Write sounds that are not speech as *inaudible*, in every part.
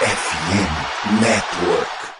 FM Network.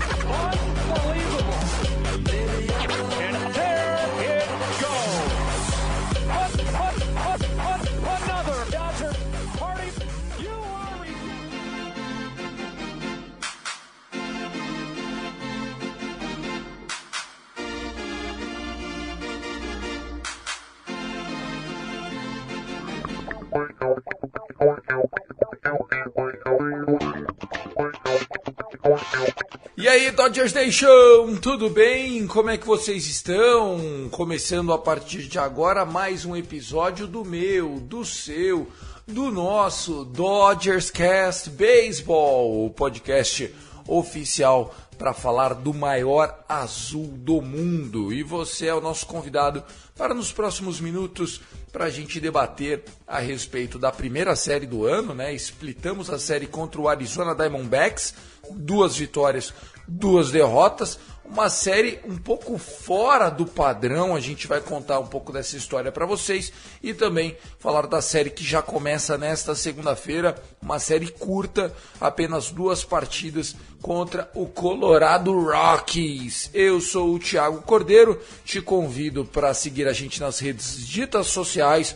Aí, Dodgers Nation, tudo bem? Como é que vocês estão? Começando a partir de agora mais um episódio do meu, do seu, do nosso Dodgers Cast Baseball, o podcast oficial para falar do maior azul do mundo. E você é o nosso convidado para nos próximos minutos para a gente debater a respeito da primeira série do ano, né? Splitamos a série contra o Arizona Diamondbacks, duas vitórias, duas derrotas, uma série um pouco fora do padrão. A gente vai contar um pouco dessa história para vocês e também falar da série que já começa nesta segunda-feira, uma série curta, apenas duas partidas contra o Colorado Rockies. Eu sou o Thiago Cordeiro, te convido para seguir a gente nas redes ditas sociais,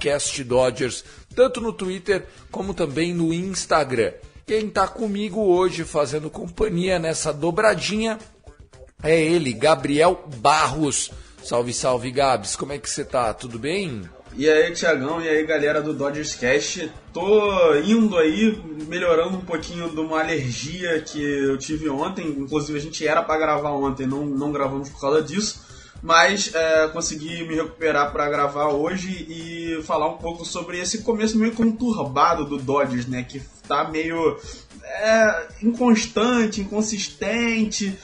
CastDodgers, tanto no Twitter como também no Instagram. Quem está comigo hoje fazendo companhia nessa dobradinha é ele, Gabriel Barros. Salve, salve, Gabs. Como é que você tá? Tudo bem? E aí, Tiagão, e aí, galera do Dodgers Cast. Tô indo aí, melhorando um pouquinho de uma alergia que eu tive ontem. Inclusive, a gente era para gravar ontem, não, não gravamos por causa disso. Mas é, consegui me recuperar para gravar hoje e falar um pouco sobre esse começo meio conturbado do Dodgers, né? Que tá meio é, inconstante, inconsistente.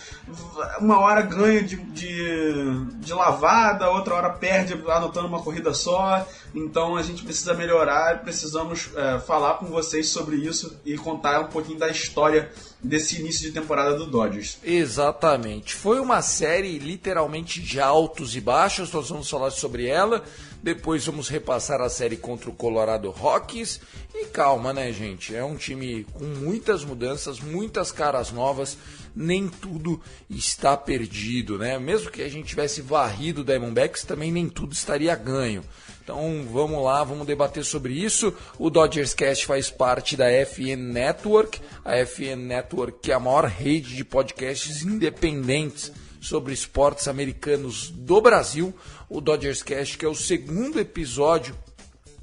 Uma hora ganha de, de, de lavada, outra hora perde anotando uma corrida só. Então a gente precisa melhorar, precisamos é, falar com vocês sobre isso e contar um pouquinho da história desse início de temporada do Dodgers. Exatamente. Foi uma série literalmente de altos e baixos, nós vamos falar sobre ela. Depois vamos repassar a série contra o Colorado Rockies. E calma, né, gente? É um time com muitas mudanças, muitas caras novas. Nem tudo está perdido, né? Mesmo que a gente tivesse varrido o Diamondbacks, também nem tudo estaria ganho. Então vamos lá, vamos debater sobre isso. O Dodgers Cast faz parte da FN Network, a FN Network que é a maior rede de podcasts independentes sobre esportes americanos do Brasil. O Dodgers Cast que é o segundo episódio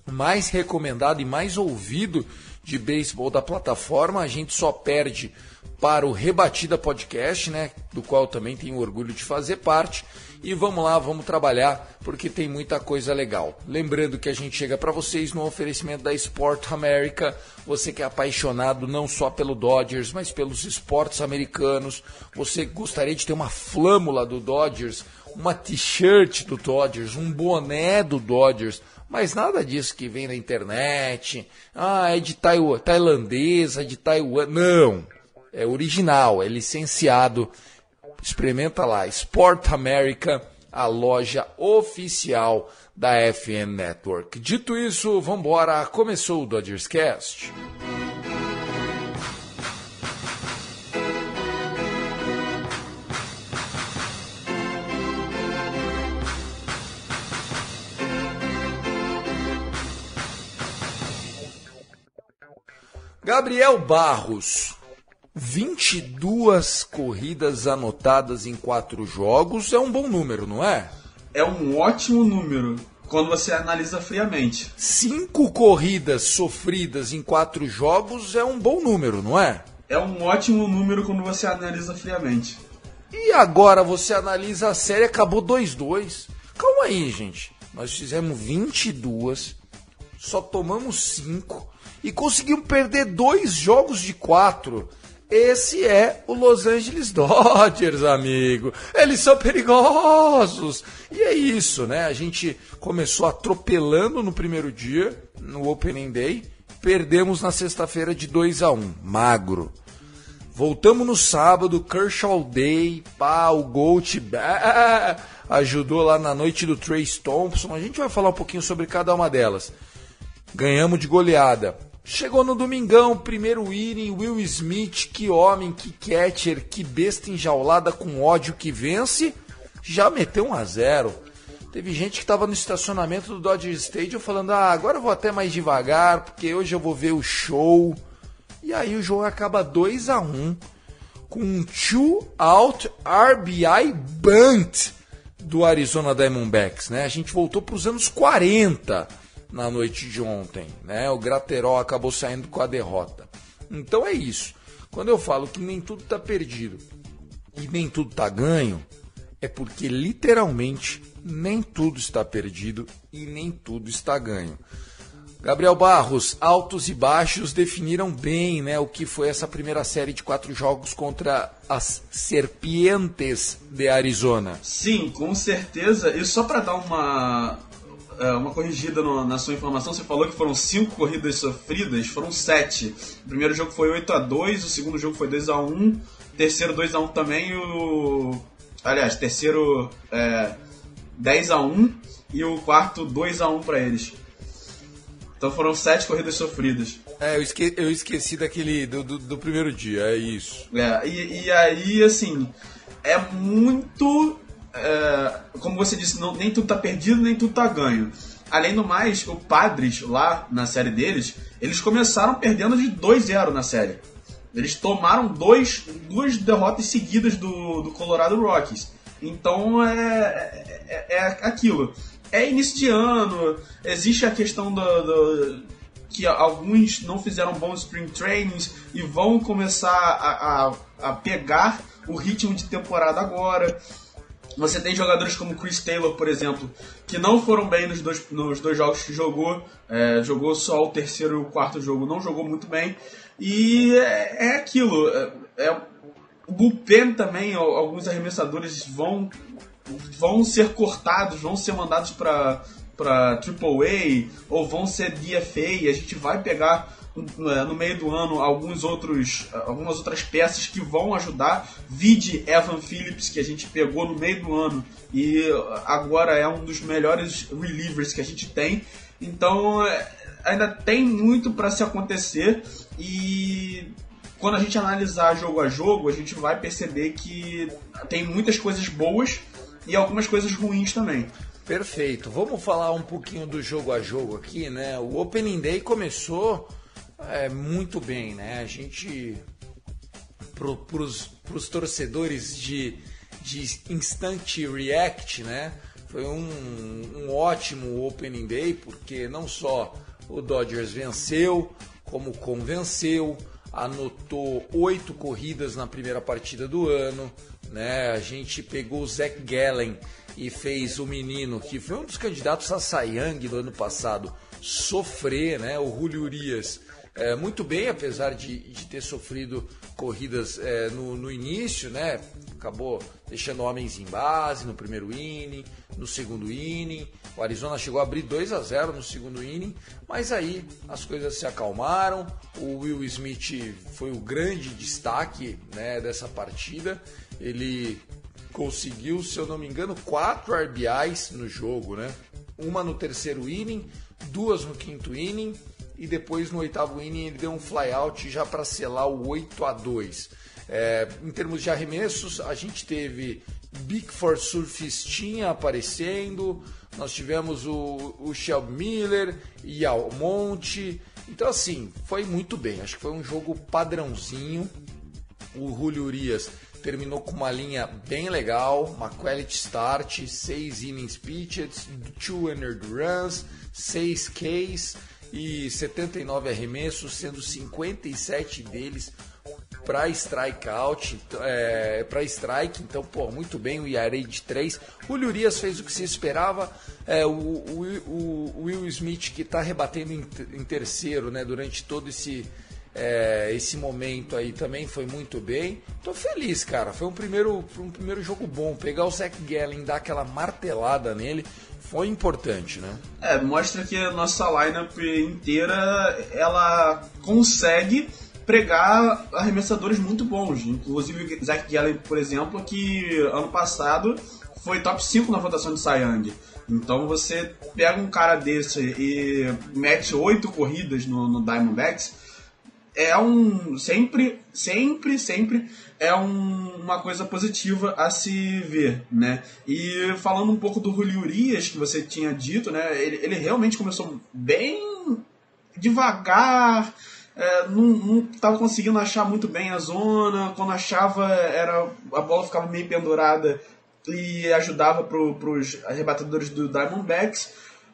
mais recomendado e mais ouvido de beisebol da plataforma. A gente só perde para o Rebatida Podcast, né, do qual também tenho orgulho de fazer parte. E vamos lá, vamos trabalhar, porque tem muita coisa legal. Lembrando que a gente chega para vocês no oferecimento da Sport America. Você que é apaixonado não só pelo Dodgers, mas pelos esportes americanos. Você gostaria de ter uma flâmula do Dodgers, uma t-shirt do Dodgers, um boné do Dodgers. Mas nada disso que vem na internet. Ah, é de taiwa tailandesa, de Taiwan. Não. É original, é licenciado. Experimenta lá. Sport America, a loja oficial da FN Network. Dito isso, vambora. Começou o Dodgers Cast. Gabriel Barros, 22 corridas anotadas em quatro jogos é um bom número, não é? É um ótimo número quando você analisa friamente. Cinco corridas sofridas em quatro jogos é um bom número, não é? É um ótimo número quando você analisa friamente. E agora você analisa a série, acabou 2-2. Calma aí, gente. Nós fizemos 22, só tomamos 5 e conseguimos perder dois jogos de quatro. Esse é o Los Angeles *laughs* Dodgers, amigo. Eles são perigosos. E é isso, né? A gente começou atropelando no primeiro dia, no Opening Day. Perdemos na sexta-feira de 2 a 1 magro. Voltamos no sábado, Kershaw Day, pá, o Gold ajudou lá na noite do Trace Thompson. A gente vai falar um pouquinho sobre cada uma delas. Ganhamos de goleada. Chegou no domingão, primeiro inning, Will Smith, que homem, que catcher, que besta enjaulada com ódio que vence, já meteu um a zero. Teve gente que estava no estacionamento do Dodger Stadium falando: ah, agora eu vou até mais devagar, porque hoje eu vou ver o show. E aí o jogo acaba 2 a 1 um, com um two out RBI bunt do Arizona Diamondbacks, né? A gente voltou para os anos 40 na noite de ontem, né? O Graterol acabou saindo com a derrota. Então é isso. Quando eu falo que nem tudo está perdido e nem tudo está ganho, é porque literalmente nem tudo está perdido e nem tudo está ganho. Gabriel Barros, altos e baixos definiram bem né, o que foi essa primeira série de quatro jogos contra as Serpientes de Arizona. Sim, com certeza. E só para dar uma, uma corrigida no, na sua informação, você falou que foram cinco corridas sofridas, foram sete. O primeiro jogo foi 8 a 2 o segundo jogo foi 2 a 1 o terceiro 2 a 1 também, o. Aliás, terceiro é, 10 a 1 e o quarto 2 a 1 para eles. Então foram sete corridas sofridas. É, eu, esque eu esqueci daquele. Do, do, do, primeiro dia, é isso. É, e, e aí, assim, é muito é, como você disse, não, nem tudo tá perdido, nem tudo tá ganho. Além do mais, o Padres, lá na série deles, eles começaram perdendo de 2-0 na série. Eles tomaram dois, duas derrotas seguidas do, do Colorado Rockies. Então é, é, é aquilo. É início de ano, existe a questão do, do que alguns não fizeram bons spring trainings e vão começar a, a, a pegar o ritmo de temporada agora. Você tem jogadores como Chris Taylor, por exemplo, que não foram bem nos dois, nos dois jogos que jogou. É, jogou só o terceiro e o quarto jogo, não jogou muito bem. E é, é aquilo. É, é, o bullpen também, alguns arremessadores vão, vão ser cortados, vão ser mandados para para AAA ou vão ser DFA. A gente vai pegar no meio do ano alguns outros, algumas outras peças que vão ajudar. Vide Evan Phillips, que a gente pegou no meio do ano e agora é um dos melhores relievers que a gente tem. Então é, ainda tem muito para se acontecer e quando a gente analisar jogo a jogo, a gente vai perceber que tem muitas coisas boas e algumas coisas ruins também. Perfeito. Vamos falar um pouquinho do jogo a jogo aqui, né? O Opening Day começou é, muito bem, né? A gente, para os torcedores de, de Instant React, né? Foi um, um ótimo Opening Day, porque não só o Dodgers venceu, como convenceu, anotou oito corridas na primeira partida do ano, né? A gente pegou o Zach Gallen e fez o menino que foi um dos candidatos a Sayang do ano passado sofrer, né? O Julio Urias é, muito bem, apesar de, de ter sofrido corridas é, no, no, início, né? Acabou deixando homens em base no primeiro inning, no segundo inning. O Arizona chegou a abrir 2 a 0 no segundo inning, mas aí as coisas se acalmaram. O Will Smith foi o grande destaque né, dessa partida. Ele conseguiu, se eu não me engano, quatro RBIs no jogo, né? Uma no terceiro inning, duas no quinto inning e depois no oitavo inning ele deu um flyout já para selar o 8 a 2. É, em termos de arremessos, a gente teve Big for Surfistinha aparecendo, nós tivemos o, o Shelby Miller e Almonte. Então, assim, foi muito bem. Acho que foi um jogo padrãozinho. O Julio Urias terminou com uma linha bem legal, uma quality start, 6 innings pitched, 2 earned runs, 6 Ks e 79 arremessos, sendo 57 deles para strikeout, é, para strike, então, pô, muito bem, o IRA de 3. O Urias fez o que se esperava, é, o, o, o, Will Smith que está rebatendo em, em, terceiro, né, durante todo esse, é, esse momento aí também foi muito bem. Tô feliz, cara, foi um primeiro, um primeiro jogo bom, pegar o Zach Gallen, dar aquela martelada nele, foi importante, né? É, mostra que a nossa lineup inteira, ela consegue pregar arremessadores muito bons. Inclusive o Zach Gallen, por exemplo, que ano passado foi top 5 na votação de Young. Então você pega um cara desse e mete oito corridas no, no Diamondbacks, é um sempre, sempre, sempre é um, uma coisa positiva a se ver, né? E falando um pouco do Julio Urias que você tinha dito, né? Ele, ele realmente começou bem devagar, é, não estava conseguindo achar muito bem a zona. Quando achava, era a bola ficava meio pendurada e ajudava para os arrebatadores do Diamondbacks.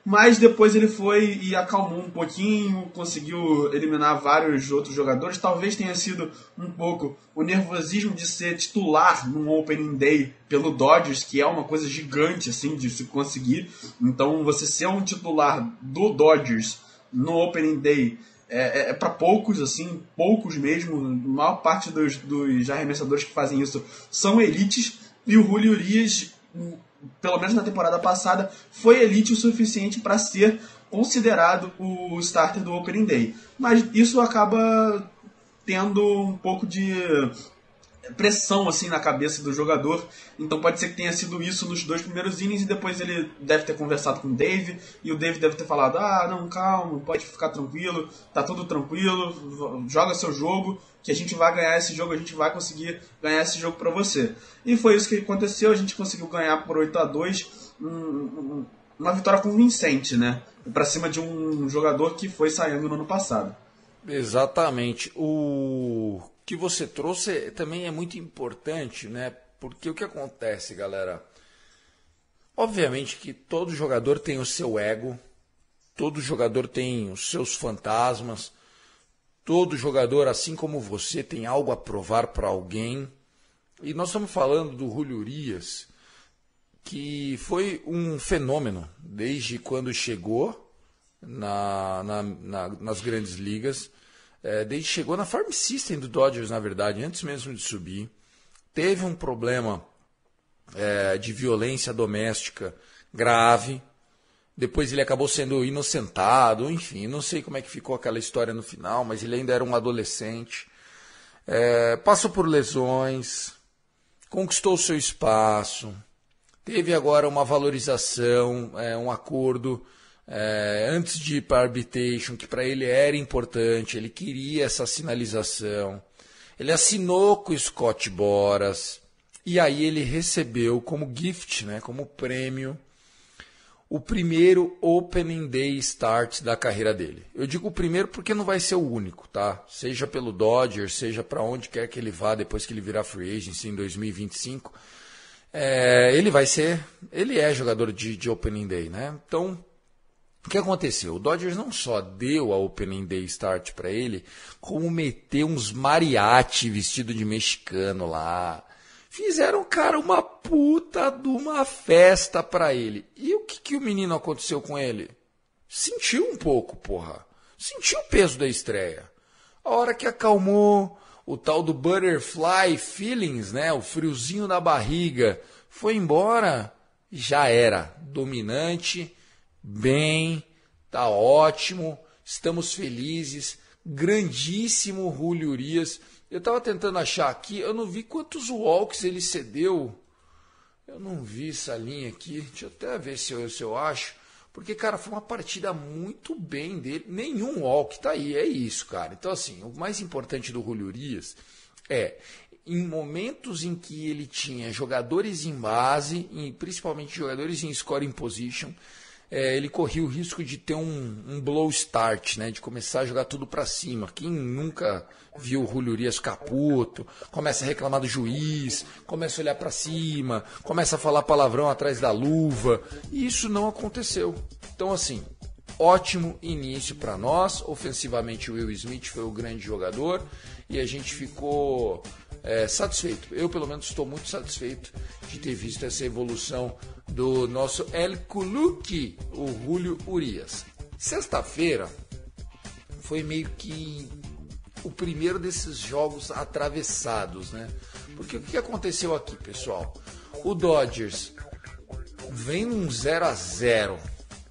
Mas depois ele foi e acalmou um pouquinho, conseguiu eliminar vários outros jogadores. Talvez tenha sido um pouco o nervosismo de ser titular num Opening Day pelo Dodgers, que é uma coisa gigante assim de se conseguir. Então você ser um titular do Dodgers no Opening Day é, é, é para poucos, assim, poucos mesmo. A maior parte dos, dos arremessadores que fazem isso são elites. E o Julio Urias pelo menos na temporada passada, foi elite o suficiente para ser considerado o starter do Opening Day. Mas isso acaba tendo um pouco de pressão assim na cabeça do jogador. Então pode ser que tenha sido isso nos dois primeiros innings e depois ele deve ter conversado com o Dave e o Dave deve ter falado: "Ah, não, calma, pode ficar tranquilo, tá tudo tranquilo, joga seu jogo, que a gente vai ganhar esse jogo, a gente vai conseguir ganhar esse jogo para você". E foi isso que aconteceu, a gente conseguiu ganhar por 8 a 2, um, uma vitória convincente, né? Para cima de um jogador que foi saindo no ano passado. Exatamente. O que você trouxe também é muito importante, né? Porque o que acontece, galera? Obviamente que todo jogador tem o seu ego, todo jogador tem os seus fantasmas, todo jogador, assim como você, tem algo a provar para alguém. E nós estamos falando do Julio Urias, que foi um fenômeno desde quando chegou na, na, na, nas grandes ligas é, desde chegou na Farm System do Dodgers, na verdade, antes mesmo de subir. Teve um problema é, de violência doméstica grave. Depois ele acabou sendo inocentado, enfim, não sei como é que ficou aquela história no final, mas ele ainda era um adolescente. É, passou por lesões, conquistou seu espaço, teve agora uma valorização, é, um acordo é, antes de ir para arbitration, que para ele era importante, ele queria essa sinalização. Ele assinou com o Scott Boras e aí ele recebeu como gift, né, como prêmio, o primeiro Opening Day Start da carreira dele. Eu digo o primeiro porque não vai ser o único, tá? Seja pelo Dodgers, seja para onde quer que ele vá depois que ele virar free agent em 2025. É, ele vai ser, ele é jogador de, de Opening Day, né? Então o que aconteceu? O Dodgers não só deu a Opening Day Start para ele, como meteu uns mariachi vestido de mexicano lá. Fizeram, cara, uma puta de uma festa para ele. E o que, que o menino aconteceu com ele? Sentiu um pouco, porra. Sentiu o peso da estreia. A hora que acalmou, o tal do butterfly feelings, né? O friozinho na barriga, foi embora, já era dominante bem, tá ótimo, estamos felizes. Grandíssimo Julio Urias. Eu estava tentando achar aqui, eu não vi quantos walks ele cedeu. Eu não vi essa linha aqui. Deixa eu até ver se eu, se eu acho. Porque, cara, foi uma partida muito bem dele. Nenhum walk tá aí, é isso, cara. Então, assim, o mais importante do Julio Urias é em momentos em que ele tinha jogadores em base, e principalmente jogadores em scoring position, é, ele corria o risco de ter um, um, blow start, né, de começar a jogar tudo para cima. Quem nunca viu o Julio Urias caputo, começa a reclamar do juiz, começa a olhar para cima, começa a falar palavrão atrás da luva. E isso não aconteceu. Então, assim, ótimo início para nós. Ofensivamente, o Will Smith foi o grande jogador e a gente ficou é, satisfeito. Eu, pelo menos, estou muito satisfeito de ter visto essa evolução do nosso El Culuki, o Julio Urias. Sexta-feira foi meio que o primeiro desses jogos atravessados, né? Porque o que aconteceu aqui, pessoal? O Dodgers vem num 0 a 0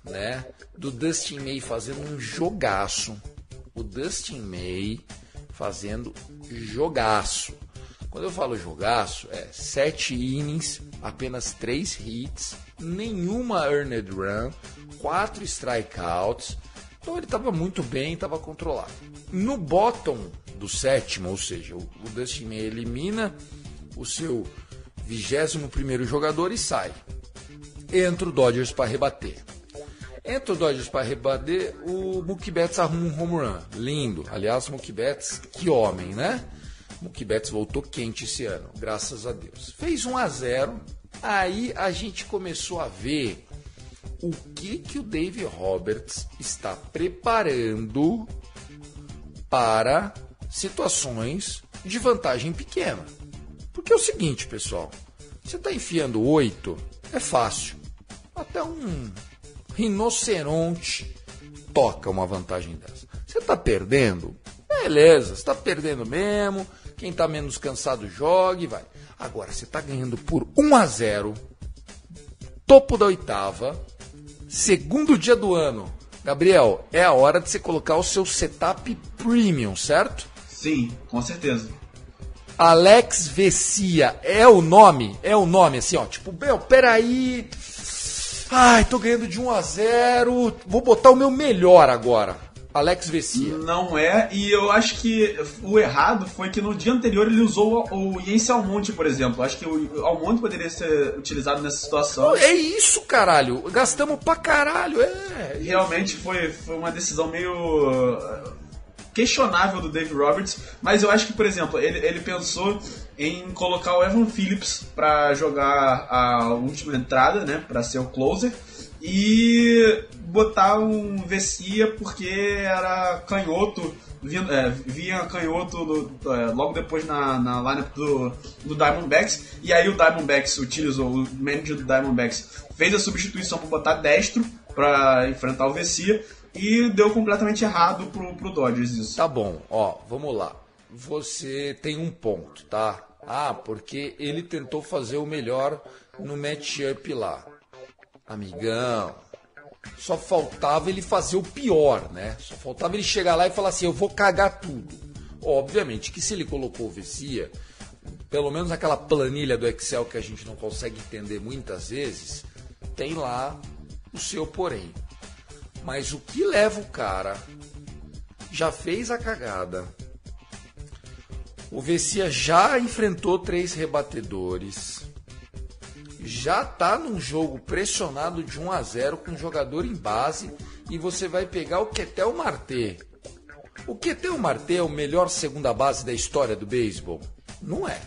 né? Do Dustin May fazendo um jogaço. O Dustin May fazendo jogaço. Quando eu falo jogaço, é sete innings, apenas três hits, nenhuma earned run, quatro strikeouts. Então ele estava muito bem, estava controlado. No bottom do sétimo, ou seja, o, Dustin May elimina o seu 21 primeiro jogador e sai. Entra o Dodgers para rebater. Entra o Dodgers para rebater, o Mookie Betts arruma um home run. Lindo. Aliás, Mookie Betts, que homem, né? Mookie Betts voltou quente esse ano, graças a Deus. Fez 1 a 0 aí a gente começou a ver o que, que o Dave Roberts está preparando para situações de vantagem pequena. Porque é o seguinte, pessoal, você está enfiando 8, é fácil. Até um rinoceronte toca uma vantagem dessa. Você está perdendo? Beleza, você está perdendo mesmo. Quem está menos cansado jogue, vai. Agora, você está ganhando por 1 a 0 topo da oitava, segundo dia do ano. Gabriel, é a hora de você colocar o seu setup premium, certo? Sim, com certeza. Alex Vessia é o nome? É o nome, assim, ó. Tipo, Bel, peraí. Ai, tô ganhando de 1 a 0 Vou botar o meu melhor agora. Alex Vessia. Não é, e eu acho que o errado foi que no dia anterior ele usou o Yense Almonte, por exemplo. Acho que o Almonte poderia ser utilizado nessa situação. É isso, caralho. Gastamos pra caralho, é. Realmente foi, foi uma decisão meio questionável do Dave Roberts, mas eu acho que, por exemplo, ele, ele pensou em colocar o Evan Phillips para jogar a última entrada, né, para ser o closer, e botar um Vessia porque era canhoto, vinha, é, vinha canhoto do, é, logo depois na, na lineup do, do Diamondbacks, e aí o Diamondbacks utilizou, o manager do Diamondbacks fez a substituição para botar destro para enfrentar o Vessia, e deu completamente errado pro, pro Dodgers isso. Tá bom, ó, vamos lá. Você tem um ponto, tá? Ah, porque ele tentou fazer o melhor no matchup lá. Amigão, só faltava ele fazer o pior, né? Só faltava ele chegar lá e falar assim: eu vou cagar tudo. Obviamente que se ele colocou o Vessia, pelo menos aquela planilha do Excel que a gente não consegue entender muitas vezes, tem lá o seu porém. Mas o que leva o cara já fez a cagada. O Vessia já enfrentou três rebatedores. Já tá num jogo pressionado de 1 a 0 com um jogador em base e você vai pegar o Ketel Marte. O Ketel Marte é o melhor segunda base da história do beisebol? Não é.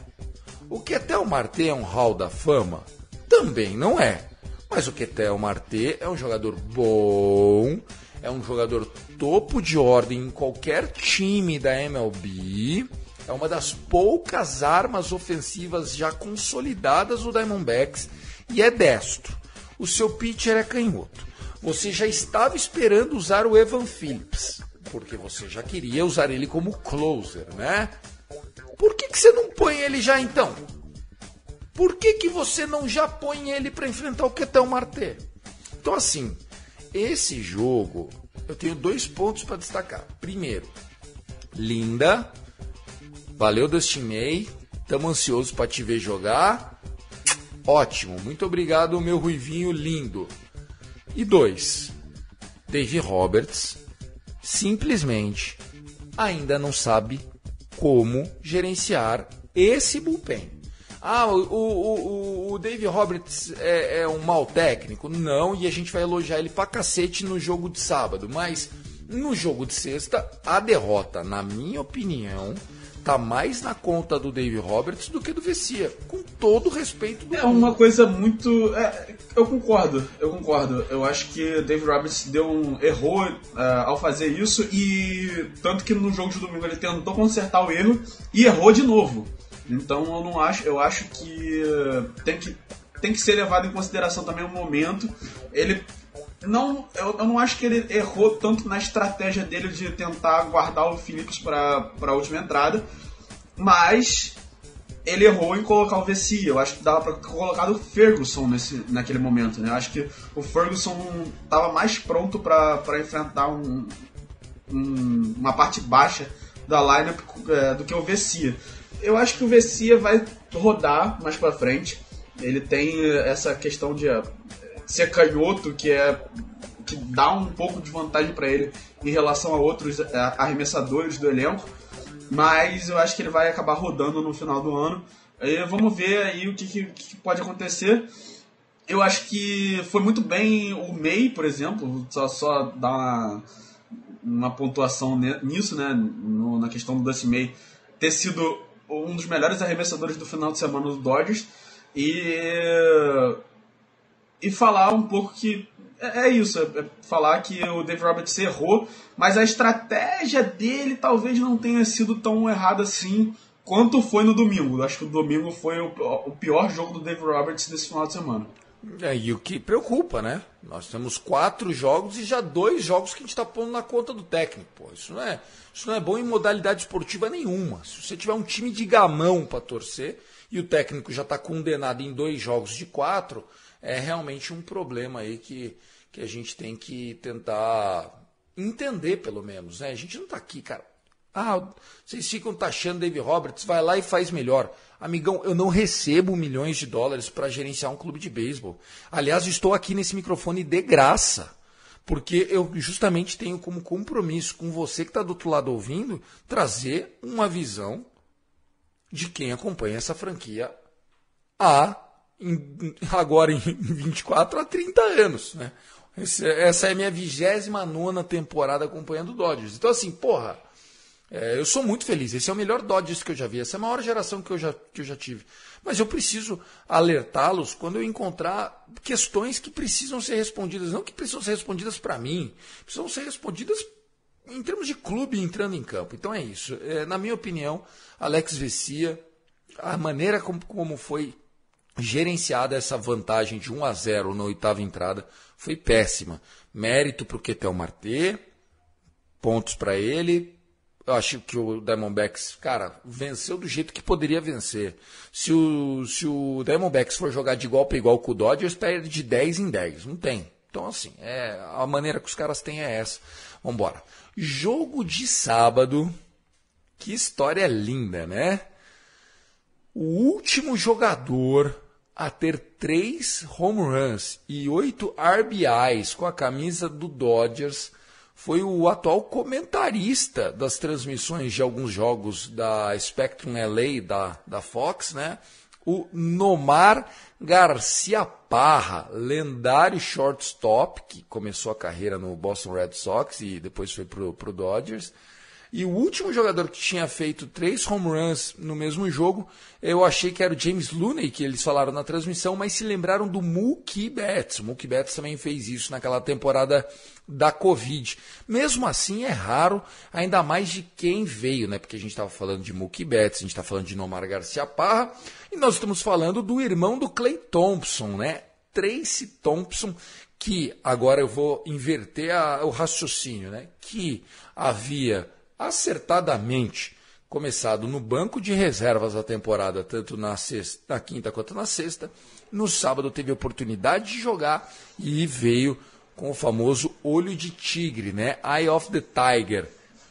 O Ketel Marte é um hall da fama? Também não é. Mas o Ketel Marte é um jogador bom, é um jogador topo de ordem em qualquer time da MLB. É uma das poucas armas ofensivas já consolidadas do Diamondbacks e é destro. O seu pitcher é canhoto. Você já estava esperando usar o Evan Phillips, porque você já queria usar ele como closer, né? Por que, que você não põe ele já então? por que, que você não já põe ele para enfrentar o Ketel Marte? Então, assim, esse jogo eu tenho dois pontos para destacar. Primeiro, linda, valeu Dustin May, estamos ansiosos para te ver jogar. Ótimo, muito obrigado, meu ruivinho lindo. E dois, Dave Roberts simplesmente ainda não sabe como gerenciar esse bullpen. Ah, o, o, o, Dave Roberts é, é, um mau técnico? Não, e a gente vai elogiar ele pra cacete no jogo de sábado. Mas no jogo de sexta, a derrota, na minha opinião, tá mais na conta do Dave Roberts do que do Vessia, com todo o respeito do É uma coisa muito. é, eu concordo, eu concordo. Eu acho que Dave Roberts deu um, errou uh, ao fazer isso e tanto que no jogo de domingo ele tentou consertar o erro e errou de novo. Então eu não acho, eu acho que tem que tem que ser levado em consideração também o momento. Ele não, eu, eu, não acho que ele errou tanto na estratégia dele de tentar guardar o Phillips para a última entrada, mas ele errou em colocar o Vessi. Eu acho que dava para colocar o Ferguson nesse, naquele momento. Né? Eu acho que o Ferguson estava mais pronto para enfrentar um, um, uma parte baixa da lineup é, do que o Vessia. Eu acho que o Vessia vai rodar mais para frente. Ele tem essa questão de ser canhoto, que é que dá um pouco de vantagem para ele em relação a outros é, arremessadores do elenco, mas eu acho que ele vai acabar rodando no final do ano. Aí vamos ver aí o que, que, que pode acontecer. Eu acho que foi muito bem o May, por exemplo, só, só dar uma, uma pontuação nisso, né, no, na questão do Dusty May, ter sido um dos melhores arremessadores do final de semana do Dodgers. E e falar um pouco que é, é isso, é, é falar que o Dave Roberts errou, mas a estratégia dele talvez não tenha sido tão errada assim quanto foi no domingo. Acho que o domingo foi o, pior jogo do Dave Roberts nesse final de semana. É, e o que preocupa, né? Nós temos quatro jogos e já dois jogos que a gente está pondo na conta do técnico. Pô. Isso, não é, isso não é bom em modalidade esportiva nenhuma. Se você tiver um time de gamão para torcer e o técnico já está condenado em dois jogos de quatro, é realmente um problema aí que, que a gente tem que tentar entender, pelo menos. Né? A gente não está aqui, cara. Ah, vocês ficam taxando Dave Roberts, vai lá e faz melhor. Amigão, eu não recebo milhões de dólares para gerenciar um clube de beisebol. Aliás, estou aqui nesse microfone de graça. Porque eu justamente tenho como compromisso com você que está do outro lado ouvindo, trazer uma visão de quem acompanha essa franquia há em, agora em 24 a 30 anos, né? essa é a minha 29 temporada acompanhando o Dodgers. Então, assim, porra, é, eu sou muito feliz. Esse é o melhor Dodgers que eu já vi. Essa é a maior geração que eu já, que eu já tive. Mas eu preciso alertá-los quando eu encontrar questões que precisam ser respondidas. Não que precisam ser respondidas para mim, precisam ser respondidas em termos de clube entrando em campo. Então é isso. É, na minha opinião, Alex Vessia, a maneira como, como foi gerenciada essa vantagem de 1 a 0 na oitava entrada foi péssima. Mérito para o Ketel Marte, pontos para ele. Eu acho que o Diamondbacks, cara, venceu do jeito que poderia vencer. Se o, se o Diamondbacks for jogar de igual para igual com o Dodgers, perde de 10 em 10. Não tem. Então, assim, é, a maneira que os caras têm é essa. Vambora. Jogo de sábado. Que história linda, né? O último jogador a ter três home runs e oito RBIs com a camisa do Dodgers foi o atual comentarista das transmissões de alguns jogos da Spectrum LA da, da Fox, né? O Nomar Garcia Parra, lendário shortstop que começou a carreira no Boston Red Sox e depois foi pro, pro Dodgers. E o último jogador que tinha feito três home runs no mesmo jogo, eu achei que era o James Looney, que eles falaram na transmissão, mas se lembraram do Mookie Betts. O Mookie Betts também fez isso naquela temporada da Covid. Mesmo assim, é raro, ainda mais de quem veio, né? Porque a gente estava falando de Mookie Betts, a gente está falando de Nomar Garcia Parra, e nós estamos falando do irmão do Clay Thompson, né? Tracy Thompson, que agora eu vou inverter a, o raciocínio, né? Que havia acertadamente começado no banco de reservas a temporada, tanto na, sexta, na quinta quanto na sexta. No sábado teve oportunidade de jogar e veio com o famoso olho de tigre, né? Eye of the Tiger.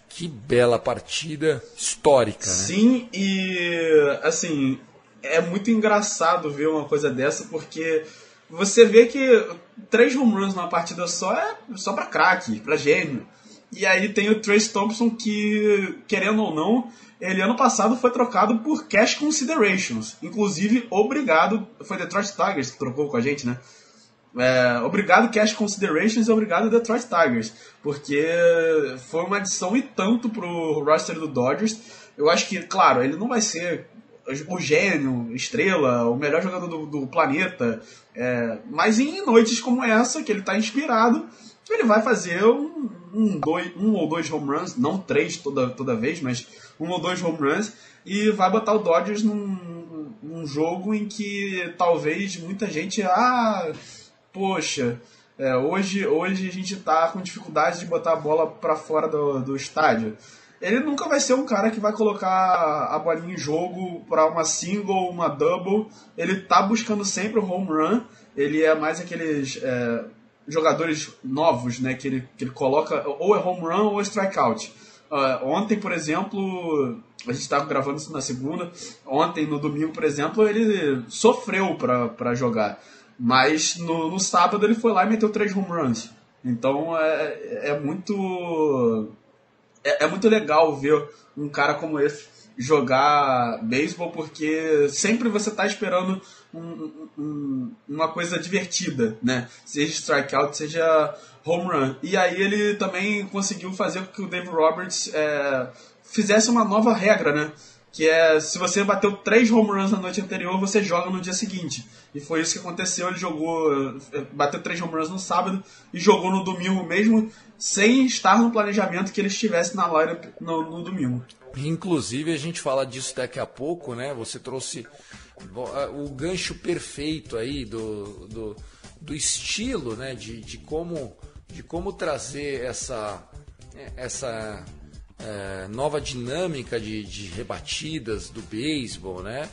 Que bela partida histórica, né? Sim, e assim, é muito engraçado ver uma coisa dessa, porque você vê que três home runs numa partida só é só pra craque, pra gênio. E aí tem o Trace Thompson que, querendo ou não, ele ano passado foi trocado por Cash Considerations. Inclusive, obrigado. Foi Detroit Tigers que trocou com a gente, né? É, obrigado Cash Considerations e obrigado Detroit Tigers. Porque foi uma adição e tanto pro roster do Dodgers. Eu acho que, claro, ele não vai ser o gênio, estrela, o melhor jogador do, do planeta, é, mas em noites como essa, que ele está inspirado, ele vai fazer um, um, dois, um ou dois home runs, não três toda, toda vez, mas um ou dois home runs, e vai botar o Dodgers num, num jogo em que talvez muita gente, ah, poxa, é, hoje, hoje a gente está com dificuldade de botar a bola para fora do, do estádio. Ele nunca vai ser um cara que vai colocar a bolinha em jogo para uma single, uma double. Ele tá buscando sempre o home run. Ele é mais aqueles é, jogadores novos, né? Que ele, que ele coloca ou é home run ou é strikeout. Uh, ontem, por exemplo, a gente estava gravando isso na segunda. Ontem, no domingo, por exemplo, ele sofreu para jogar. Mas no, no, sábado ele foi lá e meteu três home runs. Então é, é muito. É, é muito legal ver um cara como esse jogar beisebol porque sempre você está esperando um, um, uma coisa divertida, né? Seja strikeout, seja home run. E aí ele também conseguiu fazer com que o Dave Roberts é, fizesse uma nova regra, né? Que é, se você bateu três home runs na noite anterior, você joga no dia seguinte. E foi isso que aconteceu, ele jogou, é, bateu três home runs no sábado e jogou no domingo mesmo, sem estar no planejamento que ele estivesse na lineup no, no domingo. Inclusive, a gente fala disso daqui a pouco, né? Você trouxe o gancho perfeito aí do, do, do estilo, né? De, de, como, de como trazer essa, essa é, nova dinâmica de, de rebatidas do beisebol, né?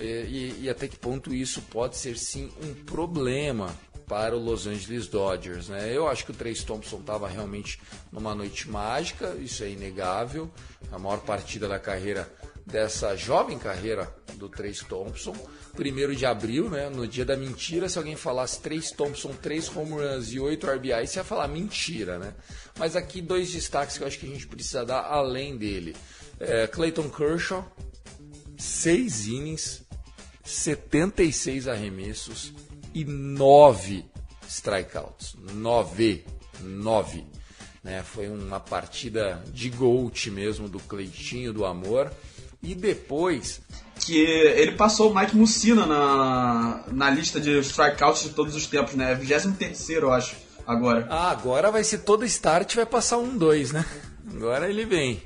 E, e, até que ponto isso pode ser sim um problema para o Los Angeles Dodgers. Né? Eu acho que o Trace Thompson estava realmente numa noite mágica, isso é inegável. A maior partida da carreira dessa jovem carreira do Trace Thompson. Primeiro de abril, né, no dia da mentira, se alguém falasse Trace Thompson, 3 home runs e 8 RBIs, você ia falar mentira, né? Mas aqui dois destaques que eu acho que a gente precisa dar além dele. É, Clayton Kershaw, 6 innings, 76 arremessos, e nove strikeouts. Nove. Nove. Né? Foi uma partida de GOAT mesmo do Cleitinho do Amor. E depois. Que ele passou o Mike Mussina na, na lista de strikeouts de todos os tempos, né? 23 eu acho, agora. Ah, agora vai ser todo start vai passar um, dois, né? Agora ele vem.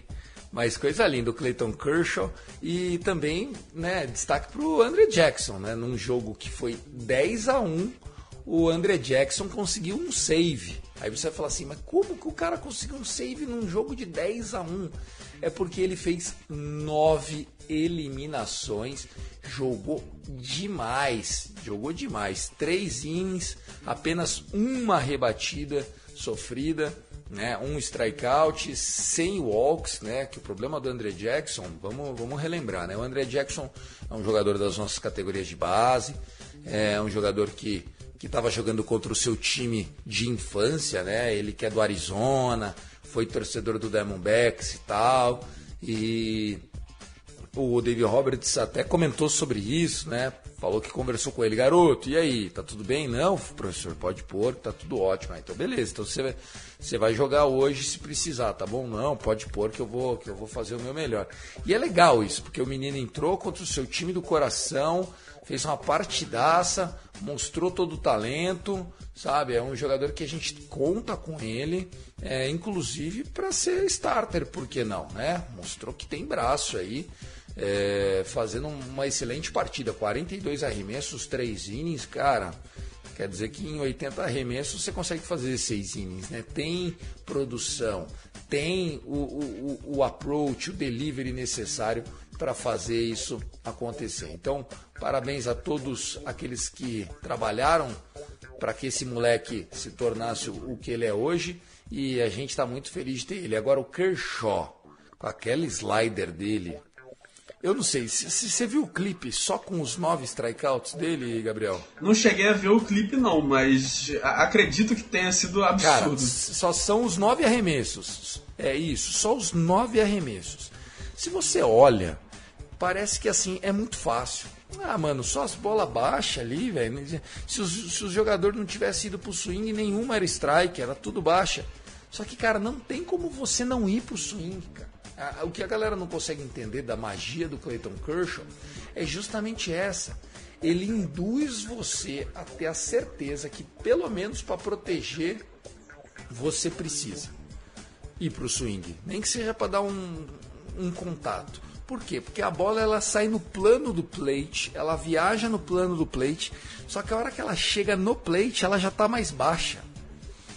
Mas coisa linda, o Clayton Kershaw. E também, né, destaque para o André Jackson, né? Num jogo que foi 10 a 1 o André Jackson conseguiu um save. Aí você vai falar assim, mas como que o cara conseguiu um save num jogo de 10 a 1? É porque ele fez nove eliminações, jogou demais, jogou demais. Três innings, apenas uma rebatida sofrida né, um strikeout, sem walks, né, que o problema do André Jackson, vamos, vamos relembrar, né, o André Jackson é um jogador das nossas categorias de base, é um jogador que que estava jogando contra o seu time de infância, né, ele que é do Arizona, foi torcedor do Diamondbacks e tal, e o David Roberts até comentou sobre isso, né? Falou que conversou com ele, garoto, e aí, tá tudo bem? Não, professor, pode pôr, tá tudo ótimo. Ah, então beleza, então você vai, você vai jogar hoje se precisar, tá bom? Não, pode pôr que eu vou, que eu vou fazer o meu melhor. E é legal isso, porque o menino entrou contra o seu time do coração, fez uma partidaça, mostrou todo o talento, sabe? É um jogador que a gente conta com ele, é, inclusive para ser starter, por que não, né? Mostrou que tem braço aí é, fazendo uma excelente partida. 42 arremessos, 3 innings, cara. Quer dizer que em 80 arremessos você consegue fazer 6 innings, né? Tem produção, tem o, o, o approach, o delivery necessário para fazer isso acontecer. Então, parabéns a todos aqueles que trabalharam para que esse moleque se tornasse o que ele é hoje e a gente está muito feliz de ter ele. Agora o Kershaw, com aquele slider dele, eu não sei, você viu o clipe só com os nove strikeouts dele, Gabriel? Não cheguei a ver o clipe não, mas acredito que tenha sido absurdo. Cara, só são os nove arremessos. É isso, só os nove arremessos. Se você olha, parece que assim é muito fácil. Ah, mano, só as bolas baixas ali, velho. Se os, se os jogadores não tivessem ido pro swing, nenhuma era strike, era tudo baixa. Só que, cara, não tem como você não ir pro swing, cara. O que a galera não consegue entender da magia do Clayton Kershaw é justamente essa. Ele induz você a ter a certeza que, pelo menos para proteger, você precisa ir para o swing. Nem que seja para dar um, um contato. Por quê? Porque a bola ela sai no plano do plate, ela viaja no plano do plate, só que a hora que ela chega no plate, ela já está mais baixa.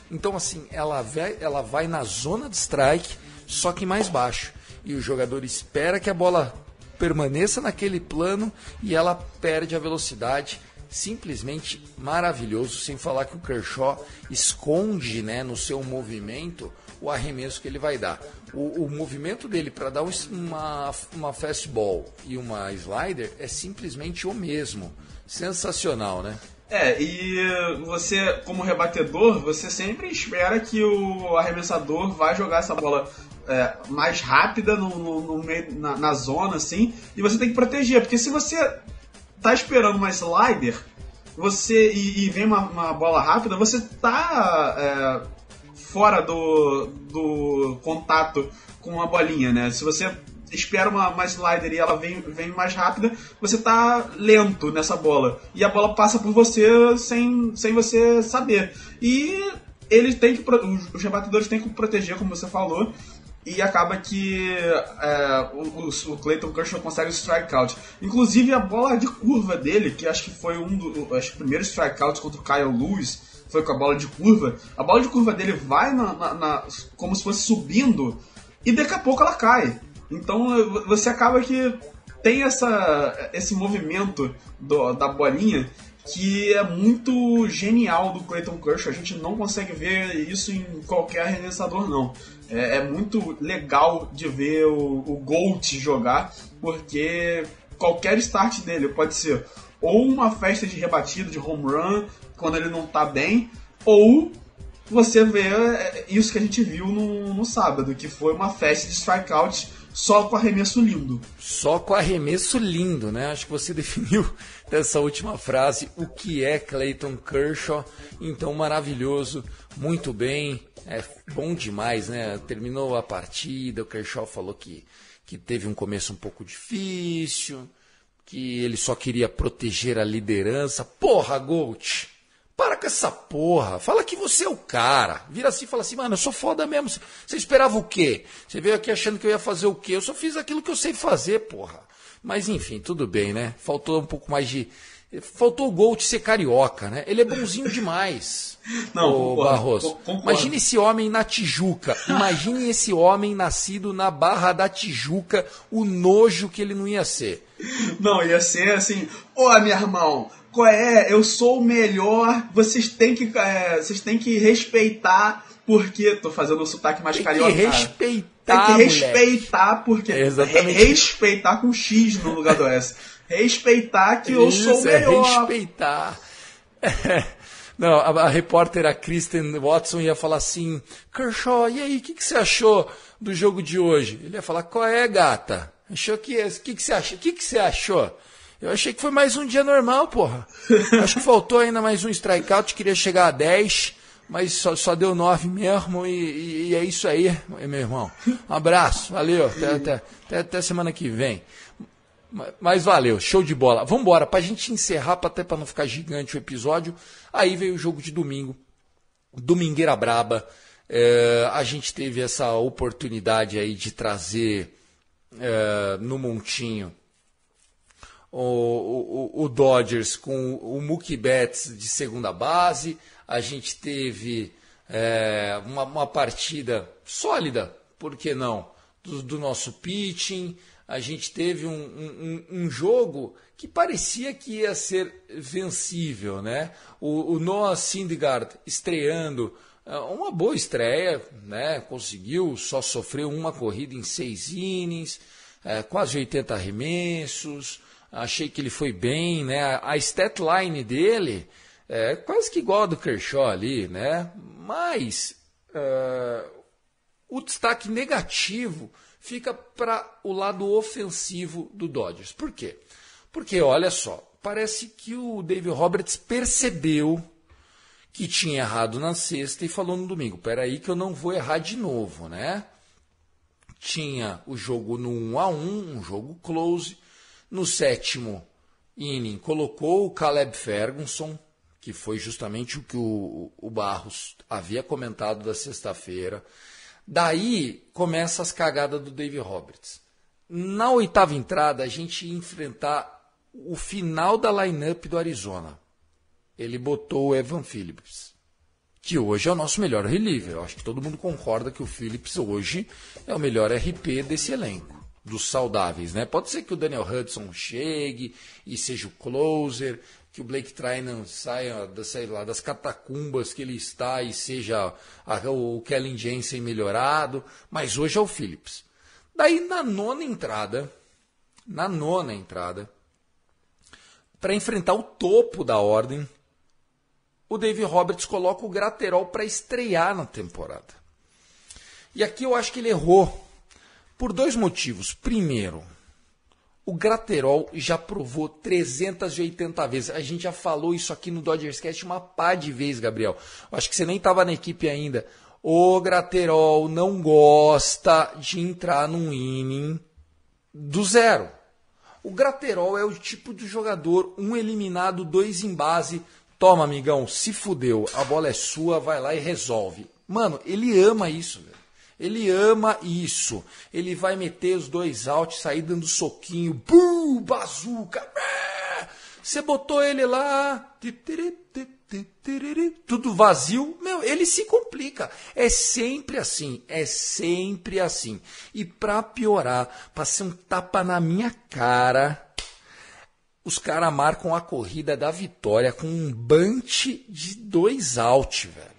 Então, assim, ela vai, ela vai na zona de strike, só que mais baixo. E o jogador espera que a bola permaneça naquele plano e ela perde a velocidade. Simplesmente maravilhoso, sem falar que o Kershaw esconde né, no seu movimento o arremesso que ele vai dar. O, o movimento dele para dar uma, uma fastball e uma slider é simplesmente o mesmo. Sensacional, né? É, e você, como rebatedor, você sempre espera que o arremessador vai jogar essa bola é, mais rápida no, no, no meio, na, na, zona, assim, e você tem que proteger, porque se você tá esperando uma slider você e, e vem uma, uma, bola rápida, você tá é, fora do, do contato com a bolinha, né? Se você espera uma, uma slider e ela vem, vem mais rápida, você tá lento nessa bola. E a bola passa por você sem, sem você saber. E eles têm que. Os rebatedores têm que proteger, como você falou. E acaba que é, o, o Clayton Kershaw consegue o strikeout. Inclusive a bola de curva dele, que acho que foi um dos primeiros strikeouts contra o Kyle Lewis, foi com a bola de curva. A bola de curva dele vai na, na, na, como se fosse subindo e daqui a pouco ela cai. Então você acaba que tem essa, esse movimento do, da bolinha que é muito genial do Clayton Kershaw. A gente não consegue ver isso em qualquer arremessador, não. É, é muito legal de ver o, o Gold jogar, porque qualquer start dele pode ser ou uma festa de rebatida, de home run, quando ele não tá bem, ou você vê é, isso que a gente viu no, no sábado, que foi uma festa de strikeouts só com arremesso lindo. Só com arremesso lindo, né? Acho que você *laughs* definiu dessa última frase o que é Clayton Kershaw. Então, maravilhoso, muito bem, é bom demais, né? Terminou a partida, o Kershaw falou que, que teve um começo um pouco difícil, que ele só queria proteger a liderança. Porra, Gold! Para com essa porra. Fala que você é o cara. Vira assim e fala assim, mano, eu sou foda mesmo. Você esperava o quê? Você veio aqui achando que eu ia fazer o quê? Eu só fiz aquilo que eu sei fazer, porra. Mas enfim, tudo bem, né? Faltou um pouco mais de. Faltou o gol de ser carioca, né? Ele é bonzinho demais. *laughs* Não, o Barroso. Imagine esse homem na Tijuca. Imagine *laughs* esse homem nascido na Barra da Tijuca, o nojo que ele não ia ser. Não, ia ser assim, ô meu irmão, qual é? Eu sou o melhor, vocês têm que, é, vocês têm que respeitar, porque. Tô fazendo o sotaque mais Tem carioca. que respeitar. Tem que respeitar, porque. É exatamente. Respeitar com X no lugar do S. respeitar que eu Isso, sou o é melhor. respeitar. *laughs* Não, a, a, repórter, a Kristen Watson, ia falar assim: Kershaw, e aí, o que, que você achou do jogo de hoje? Ele ia falar: qual é, gata? Achou que. O que, que você achou? O que, que você achou? Eu achei que foi mais um dia normal, porra. *laughs* Acho que faltou ainda mais um strikeout, queria chegar a 10, mas só, só deu 9 mesmo, e, e, e, é isso aí, meu irmão. Um abraço, valeu, até, até, até, até semana que vem. Mas valeu, show de bola. Vamos embora, pra gente encerrar, até pra não ficar gigante o episódio. Aí veio o jogo de domingo, Domingueira Braba. É, a gente teve essa oportunidade aí de trazer é, no Montinho o, o, o Dodgers com o Mookie Betts de segunda base. A gente teve é, uma, uma, partida sólida, por que não, do, do nosso pitching. A gente teve um, um, um, jogo que parecia que ia ser vencível, né? O, o Noah Syndergaard estreando é, uma boa estreia, né? Conseguiu, só sofreu uma corrida em seis innings, é, quase 80 arremessos, achei que ele foi bem, né? A stat line dele é quase que igual a do Kershaw ali, né? Mas uh, o destaque negativo fica para o lado ofensivo do Dodgers. Por quê? Porque, olha só, parece que o David Roberts percebeu que tinha errado na sexta e falou no domingo, peraí que eu não vou errar de novo, né? tinha o jogo no 1 a 1 um jogo close. No sétimo inning, colocou o Caleb Ferguson, que foi justamente o que o, o Barros havia comentado da sexta-feira. Daí começa as cagadas do Dave Roberts. Na oitava entrada, a gente ia enfrentar o final da lineup do Arizona. Ele botou o Evan Phillips, que hoje é o nosso melhor reliever. Eu acho que todo mundo concorda que o Phillips hoje é o melhor RP desse elenco, dos saudáveis, né? Pode ser que o Daniel Hudson chegue e seja o closer, que o Blake Trinan saia da, sei lá, das catacumbas que ele está e seja a, o Kellen Jensen melhorado, mas hoje é o Phillips. Daí na nona entrada, na nona entrada, para enfrentar o topo da ordem, o Dave Roberts coloca o Graterol para estrear na temporada. E aqui eu acho que ele errou por dois motivos. Primeiro, o Graterol já provou 380 vezes. A gente já falou isso aqui no Dodgers Cast uma pá de vezes, Gabriel. Acho que você nem estava na equipe ainda. O Graterol não gosta de entrar num inning do zero. O Graterol é o tipo de jogador, um eliminado, dois em base. Toma, amigão, se fudeu, a bola é sua, vai lá e resolve. Mano, ele ama isso, velho. Ele ama isso. Ele vai meter os dois altos, sair dando soquinho, bum, bazuca. Você botou ele lá, tudo vazio, meu, ele se complica. É sempre assim, é sempre assim. E para piorar, para ser um tapa na minha cara, os caras marcam a corrida da vitória com um bunch de dois out, velho.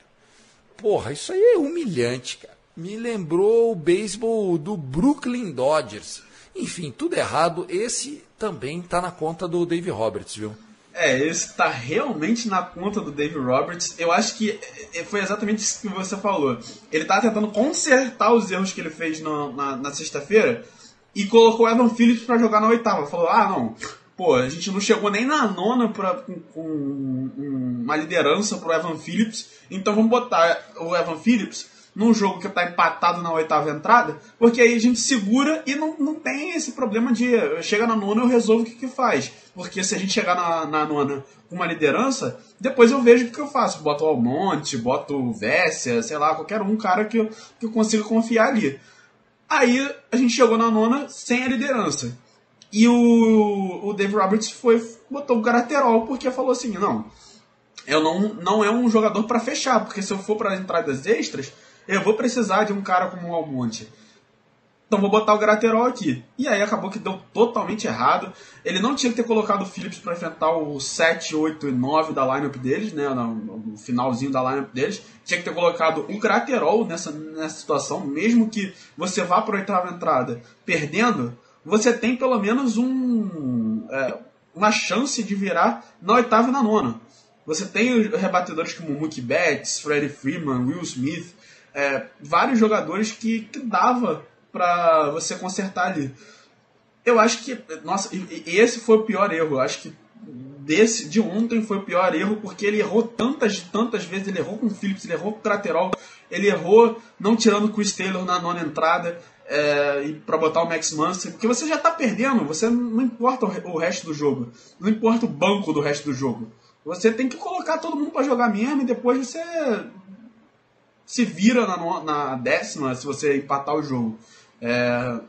Porra, isso aí é humilhante, cara. Me lembrou o beisebol do Brooklyn Dodgers. Enfim, tudo errado. Esse também tá na conta do Dave Roberts, viu? É, esse tá realmente na conta do Dave Roberts. Eu acho que é, foi exatamente isso que você falou. Ele tá tentando consertar os erros que ele fez no, na, na sexta-feira e colocou o Evan Phillips para jogar na oitava. Falou: ah, não, pô, a gente não chegou nem na nona pra, com, com uma liderança pro Evan Phillips, então vamos botar o Evan Phillips num jogo que está empatado na oitava entrada, porque aí a gente segura e não, não tem esse problema de chega na nona eu resolvo o que, que faz. Porque se a gente chegar na, na nona com uma liderança, depois eu vejo o que eu faço. Boto o Almonte, boto o Vessia, sei lá, qualquer um cara que eu, que eu consiga confiar ali. Aí a gente chegou na nona sem a liderança. E o, o Dave Roberts foi, botou o Garaterol porque falou assim: não, eu não, não é um jogador para fechar, porque se eu for para entradas extras, eu vou precisar de um cara como o Almonte. Então vou botar o Graterol aqui. E aí acabou que deu totalmente errado. Ele não tinha que ter colocado o Phillips para enfrentar o 7, 8 e 9 da lineup deles, né? No, finalzinho da lineup deles. Tinha que ter colocado o Graterol nessa, nessa situação, mesmo que você vá para a oitava entrada perdendo, você tem pelo menos um, é, uma chance de virar na oitava e na nona. Você tem rebatedores como Mookie Betts, Freddie Freeman, Will Smith, é, vários jogadores que, que dava para você consertar ali. Eu acho que, nossa, esse foi o pior erro. Eu acho que desse de ontem foi o pior erro porque ele errou tantas tantas vezes. Ele errou com o Phillips, ele errou com o Craterol, ele errou não tirando o Chris Taylor na nona entrada é, para botar o Max Munster, porque você já está perdendo. Você não importa o, o resto do jogo, não importa o banco do resto do jogo. Você tem que colocar todo mundo para jogar mesmo e depois você se vira na, na décima se você empatar o jogo. É,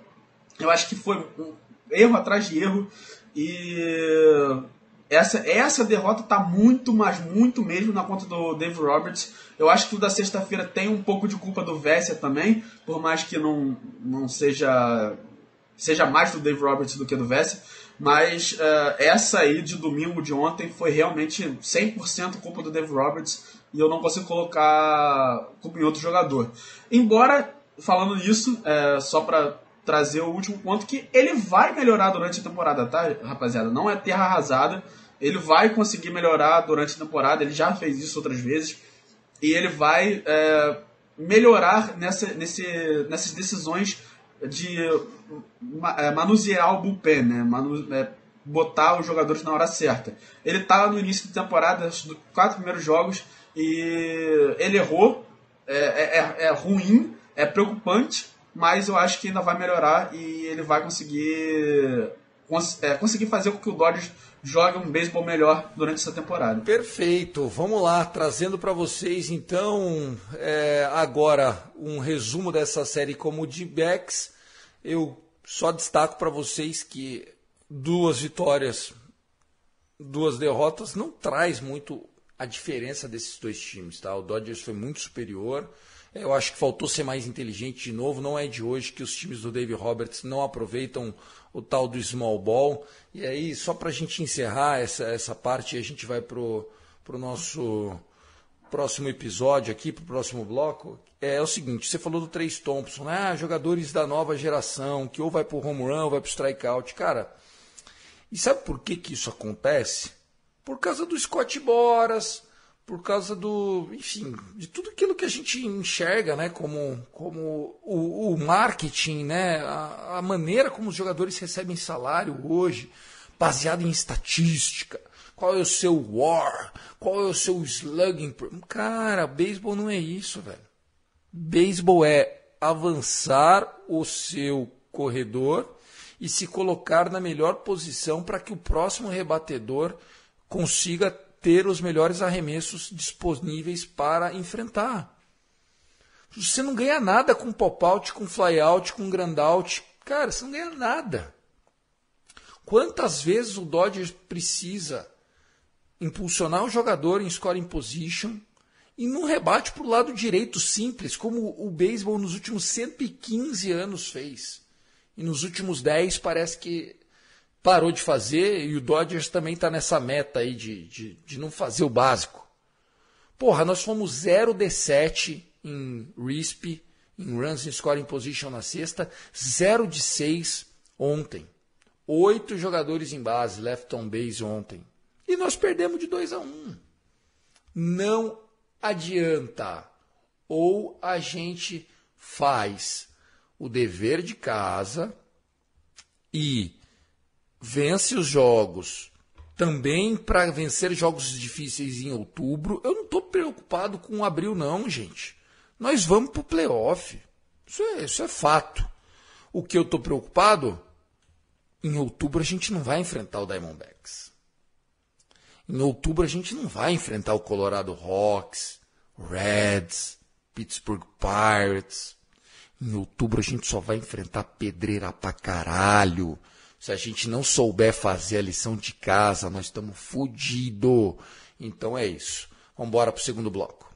eu acho que foi um erro atrás de erro e essa, essa derrota está muito, mas muito mesmo na conta do Dave Roberts. Eu acho que o da sexta-feira tem um pouco de culpa do Vessia também, por mais que não, não seja seja mais do Dave Roberts do que do Vessia. Mas uh, essa aí de domingo de ontem foi realmente 100% culpa do Dave Roberts e eu não consigo colocar culpa em outro jogador. Embora, falando nisso, é, só para trazer o último ponto, que ele vai melhorar durante a temporada, tá, rapaziada? Não é terra arrasada. Ele vai conseguir melhorar durante a temporada, ele já fez isso outras vezes. E ele vai é, melhorar nessa, nesse, nessas decisões de é, manusear o bullpen, né? Manu, é, botar os jogadores na hora certa. Ele tá no início da temporada, dos quatro primeiros jogos, e ele errou, é, é, é, é ruim, é preocupante, mas eu acho que ainda vai melhorar e ele vai conseguir cons é, conseguir fazer com que o Dodgers jogue um beisebol melhor durante essa temporada. Perfeito. Vamos lá, trazendo para vocês então é, agora um resumo dessa série como de backs. Eu só destaco para vocês que duas vitórias, duas derrotas não traz muito a diferença desses dois times, tá? O Dodgers foi muito superior. Eu acho que faltou ser mais inteligente de novo. Não é de hoje que os times do Dave Roberts não aproveitam o tal do small ball. E aí, só para a gente encerrar essa, essa parte, a gente vai pro, pro nosso próximo episódio aqui, pro próximo bloco. É, é o seguinte, você falou do Três Thompson, né? Ah, jogadores da nova geração, que ou vai pro home run ou vai pro strikeout. Cara, e sabe por que, que isso acontece? Por causa do Scott Boras, por causa do, enfim, de tudo aquilo que a gente enxerga, né, como, como o, o marketing, né, a, a, maneira como os jogadores recebem salário hoje, baseado em estatística. Qual é o seu WAR? Qual é o seu slugging? Cara, beisebol não é isso, velho. Beisebol é avançar o seu corredor e se colocar na melhor posição para que o próximo rebatedor consiga ter os melhores arremessos disponíveis para enfrentar. Você não ganha nada com pop-out, com fly-out, com grand-out. Cara, você não ganha nada. Quantas vezes o Dodgers precisa impulsionar o jogador em scoring position e não rebate para o lado direito simples, como o beisebol nos últimos 115 anos fez. E nos últimos 10 parece que parou de fazer e o Dodgers também está nessa meta aí de, de, de, não fazer o básico. Porra, nós fomos 0 de 7 em RISP, em Runs in Scoring Position na sexta, 0 de 6 ontem. Oito jogadores em base, left on base ontem. E nós perdemos de 2 a 1. Um. Não adianta. Ou a gente faz o dever de casa e vence os jogos também para vencer jogos difíceis em outubro. Eu não estou preocupado com abril, não, gente. Nós vamos para o playoff. Isso é, isso é fato. O que eu estou preocupado? Em outubro a gente não vai enfrentar o Diamondbacks. Em outubro a gente não vai enfrentar o Colorado Rocks, Reds, Pittsburgh Pirates. Em outubro a gente só vai enfrentar pedreira pra caralho. Se a gente não souber fazer a lição de casa, nós estamos fodidos. Então é isso. Vamos embora para o segundo bloco.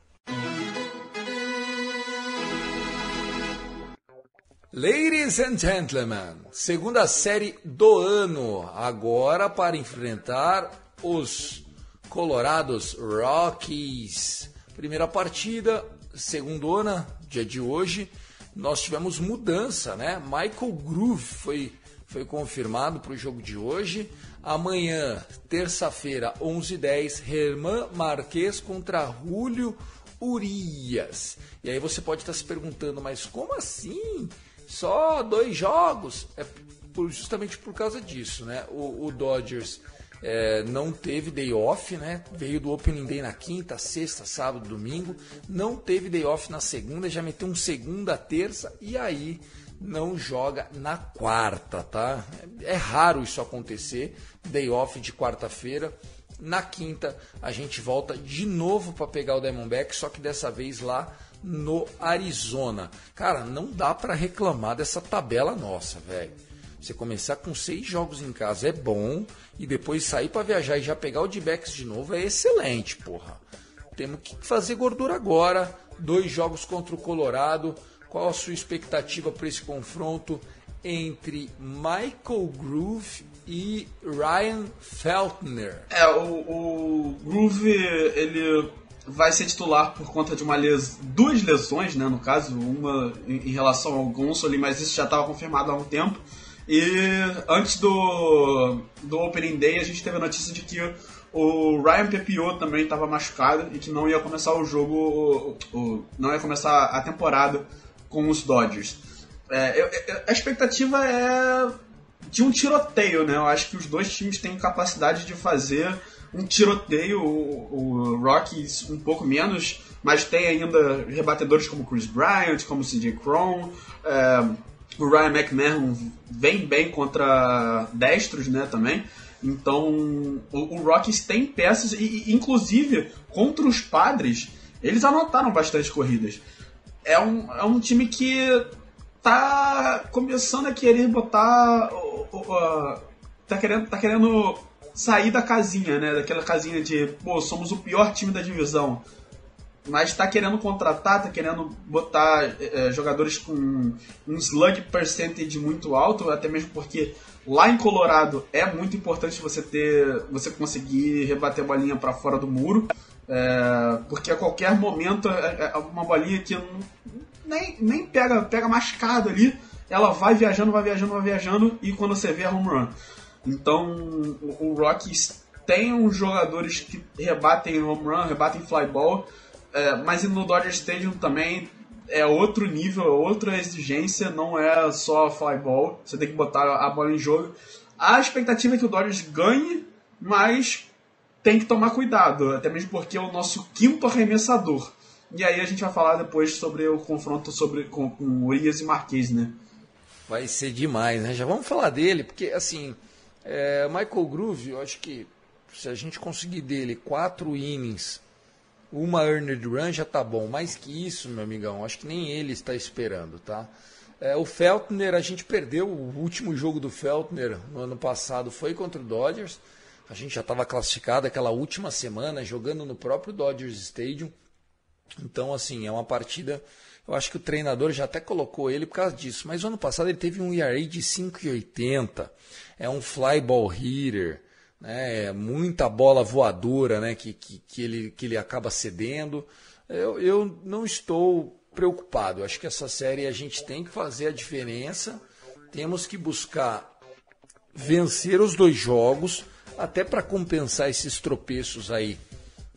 Ladies and gentlemen, segunda série do ano, agora para enfrentar os Colorados Rockies. Primeira partida, segundo ano, dia de hoje, nós tivemos mudança, né? Michael Groove foi foi confirmado para o jogo de hoje. Amanhã, terça-feira, 11h10, Herman Marques contra Julio Urias. E aí você pode estar se perguntando, mas como assim? Só dois jogos? É por, justamente por causa disso, né? O, o Dodgers é, não teve day off, né? Veio do Opening Day na quinta, sexta, sábado, domingo. Não teve day off na segunda, já meteu um segunda, terça e aí não joga na quarta, tá? É raro isso acontecer, day off de quarta-feira. Na quinta a gente volta de novo para pegar o Diamondback, só que dessa vez lá no Arizona. Cara, não dá para reclamar dessa tabela nossa, velho. Você começar com seis jogos em casa é bom e depois sair para viajar e já pegar o D-backs de novo é excelente, porra. Temos que fazer gordura agora. Dois jogos contra o Colorado qual a sua expectativa para esse confronto entre Michael Groove e Ryan Feltner? É, o, o Groove ele vai ser titular por conta de uma les... duas lesões, né, no caso, uma em, relação ao Gonçalo, mas isso já estava confirmado há um tempo. E antes do, do Opening Day a gente teve a notícia de que o Ryan Pepiot também estava machucado e que não ia começar o jogo, o, o, não ia começar a temporada com os Dodgers. É, eu, eu, a expectativa é de um tiroteio, né? Eu acho que os dois times têm capacidade de fazer um tiroteio, o, o Rockies um pouco menos, mas tem ainda rebatedores como Chris Bryant, como CJ Cron, é, o Ryan McMahon vem bem contra destros, né, também. Então, o, o Rockies tem peças, e, e, inclusive, contra os padres, eles anotaram bastante corridas. É um, é um time que tá começando a querer botar. Tá, querendo, tá querendo sair da casinha, né? Daquela casinha de, pô, somos o pior time da divisão. Mas tá querendo contratar, tá querendo botar é, jogadores com um slug percentage muito alto, até mesmo porque lá em Colorado é muito importante você ter, você conseguir rebater a bolinha para fora do muro, é, porque a qualquer momento é, é uma bolinha que nem, nem pega, pega mascado ali, ela vai viajando, vai viajando, vai viajando, e quando você vê é home run. Então, o, Rockies tem uns jogadores que rebatem home run, rebatem fly ball, é, mas no Dodger Stadium também é outro nível, é outra exigência, não é só fly ball, você tem que botar a bola em jogo. A expectativa é que o Dodgers ganhe, mas tem que tomar cuidado, até mesmo porque é o nosso quinto arremessador. E aí a gente vai falar depois sobre o confronto sobre, com, com Urias e Marquês, né? Vai ser demais, né? Já vamos falar dele, porque assim, é, Michael Groove, eu acho que se a gente conseguir dele quatro innings, uma earned run já tá bom. Mais que isso, meu amigão, acho que nem ele está esperando, tá? É, o Feltner, a gente perdeu o último jogo do Feltner no ano passado, foi contra o Dodgers. A gente já estava classificado aquela última semana jogando no próprio Dodgers Stadium. Então, assim, é uma partida. Eu acho que o treinador já até colocou ele por causa disso. Mas ano passado ele teve um ERA de 5,80. É um fly ball hitter. Né? Muita bola voadora né? que, que, que, ele, que ele acaba cedendo. Eu, eu não estou preocupado. Acho que essa série a gente tem que fazer a diferença. Temos que buscar vencer os dois jogos, até para compensar esses tropeços aí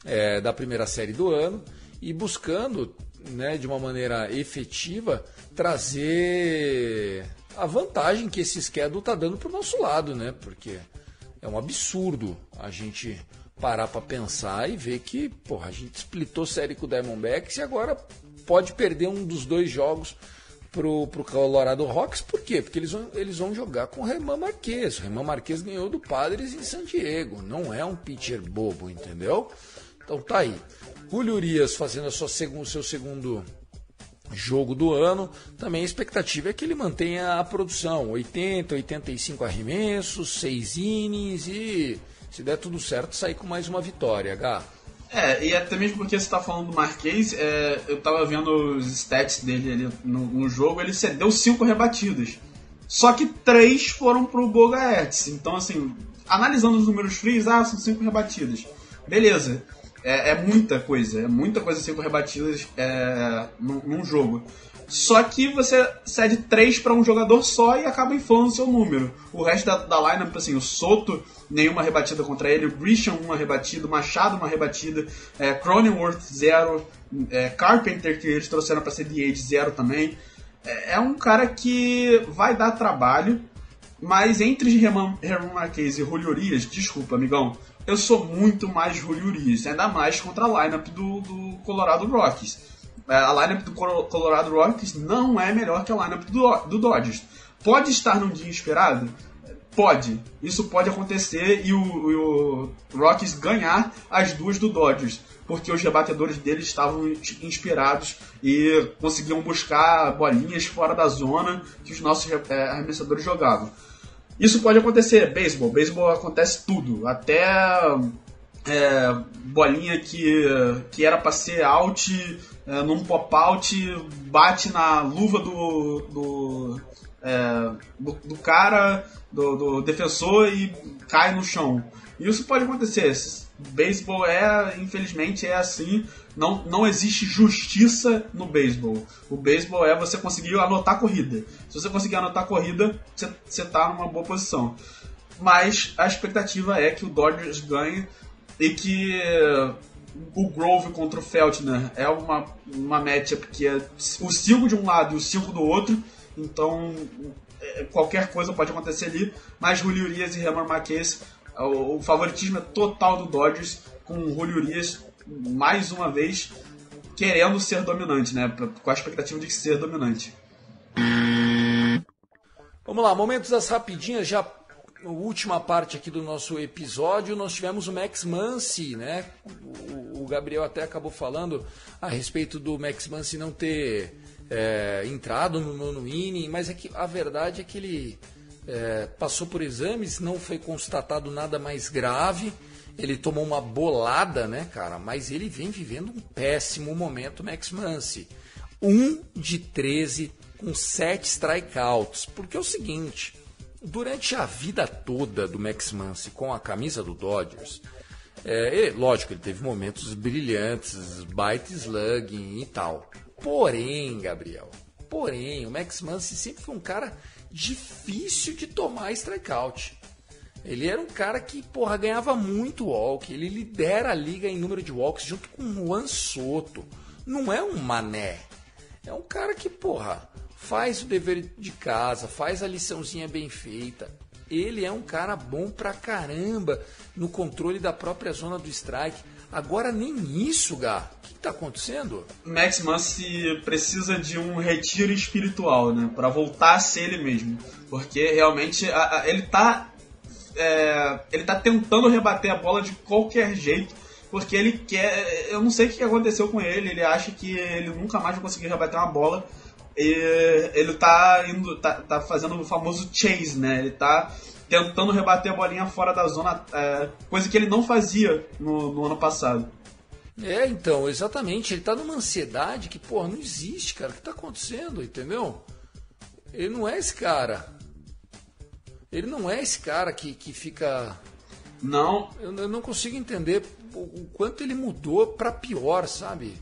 é, da primeira série do ano e buscando, né, de uma maneira efetiva, trazer a vantagem que esse schedule está dando para o nosso lado, né? Porque é um absurdo a gente parar para pensar e ver que, porra, a gente splitou série com o Diamondbacks e agora pode perder um dos dois jogos pro, pro Colorado Rocks. Por quê? Porque eles vão, eles vão jogar com o Reman Marquez. O Reman Marquez ganhou do Padres em San Diego. Não é um pitcher bobo, entendeu? Então tá aí. Julio Urias fazendo o seu segundo jogo do ano. Também a expectativa é que ele mantenha a produção: 80, 85 arremessos, 6 innings e, se der tudo certo, sair com mais uma vitória, H. É, e até mesmo porque você está falando do Marquês, é, eu estava vendo os stats dele ali no, no, jogo, ele cedeu 5 rebatidas. Só que 3 foram pro Bogaerts. Então, assim, analisando os números frios, ah, são 5 rebatidas. Beleza é, é, muita coisa, é muita coisa cinco rebatidas é, num, num, jogo. Só que você cede três para um jogador só e acaba inflando seu número. O resto da, da lineup, assim, o Soto, nenhuma rebatida contra ele, o Grisham, uma rebatida, o Machado, uma rebatida, é, Cronenworth, zero, é, Carpenter, que eles trouxeram para ser DH, zero também. É, é, um cara que vai dar trabalho, mas entre Herman Marquez e Julio Urias, desculpa, amigão, eu sou muito mais Urias, ainda mais contra a lineup do, do Colorado Rockies. É, a lineup do Colorado Rockies não é melhor que a lineup do, do Dodgers. Pode estar num dia esperado? Pode. Isso pode acontecer e o, e o Rockies ganhar as duas do Dodgers porque os rebatedores deles estavam inspirados e conseguiam buscar bolinhas fora da zona que os nossos é, arremessadores jogavam. Isso pode acontecer, beisebol. Beisebol acontece tudo. Até é, bolinha que, que era para ser out, é, num pop-out, bate na luva do, do, é, do, do, cara, do, do defensor e cai no chão. Isso pode acontecer. Beisebol é, infelizmente, é assim. Não, não existe justiça no beisebol. O beisebol é você conseguir anotar a corrida. Se você conseguir anotar a corrida, você, você tá numa boa posição. Mas a expectativa é que o Dodgers ganhe e que o Grove contra o Feltner é uma, uma matchup que é o 5 de um lado e o 5 do outro. Então é, qualquer coisa pode acontecer ali. Mas Julio Urias e Herman Marquez O, o favoritismo é total do Dodgers, com o Julio Urias mais uma vez querendo ser dominante, né? Com a expectativa de ser dominante. Vamos lá, momentos das rapidinhas, já última parte aqui do nosso episódio, nós tivemos o Max Muncy, né? O, o Gabriel até acabou falando a respeito do Max Muncy não ter é, entrado no nono inning, mas é que a verdade é que ele é, passou por exames, não foi constatado nada mais grave. Ele tomou uma bolada, né, cara? Mas ele vem vivendo um péssimo momento, Max Muncy. 1 de 13 com 7 strikeouts. Porque é o seguinte, durante a vida toda do Max Muncy com a camisa do Dodgers, é, lógico, ele teve momentos brilhantes, baita slugging e tal. Porém, Gabriel, porém, o Max Muncy sempre foi um cara difícil de tomar strikeout. Ele era um cara que, porra, ganhava muito walk. Ele lidera a liga em número de walks junto com o Juan Soto. Não é um mané. É um cara que, porra, faz o dever de casa, faz a liçãozinha bem feita. Ele é um cara bom pra caramba no controle da própria zona do strike. Agora nem isso, Gá. O que, está acontecendo? Max Muncy precisa de um retiro espiritual, né? Para voltar a ser ele mesmo. Porque realmente a, a, ele tá é, ele tá tentando rebater a bola de qualquer jeito, porque ele quer. Eu não sei o que aconteceu com ele, ele acha que ele nunca mais vai conseguir rebater uma bola. E ele tá indo. tá, tá fazendo o famoso chase, né? Ele tá tentando rebater a bolinha fora da zona, é, coisa que ele não fazia no, no, ano passado. É, então, exatamente. Ele tá numa ansiedade que, porra, não existe, cara. O que tá acontecendo, entendeu? Ele não é esse cara. Ele não é esse cara que, que fica. Não. Eu, eu não consigo entender o, o quanto ele mudou para pior, sabe?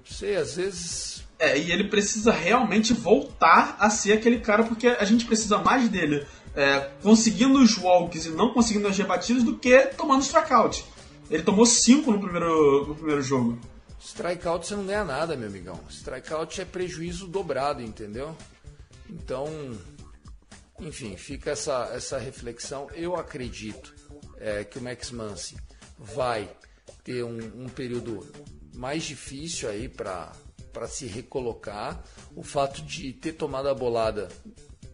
Não sei, às vezes. É, e ele precisa realmente voltar a ser aquele cara, porque a gente precisa mais dele é, conseguindo os walks e não conseguindo as rebatidas do que tomando strikeout. Ele tomou 5 no primeiro, no primeiro jogo. Strikeout você não ganha nada, meu amigão. Strikeout é prejuízo dobrado, entendeu? Então, enfim, fica essa, essa reflexão. Eu acredito é, que o Max Muncy vai ter um, um período mais difícil aí para se recolocar. O fato de ter tomado a bolada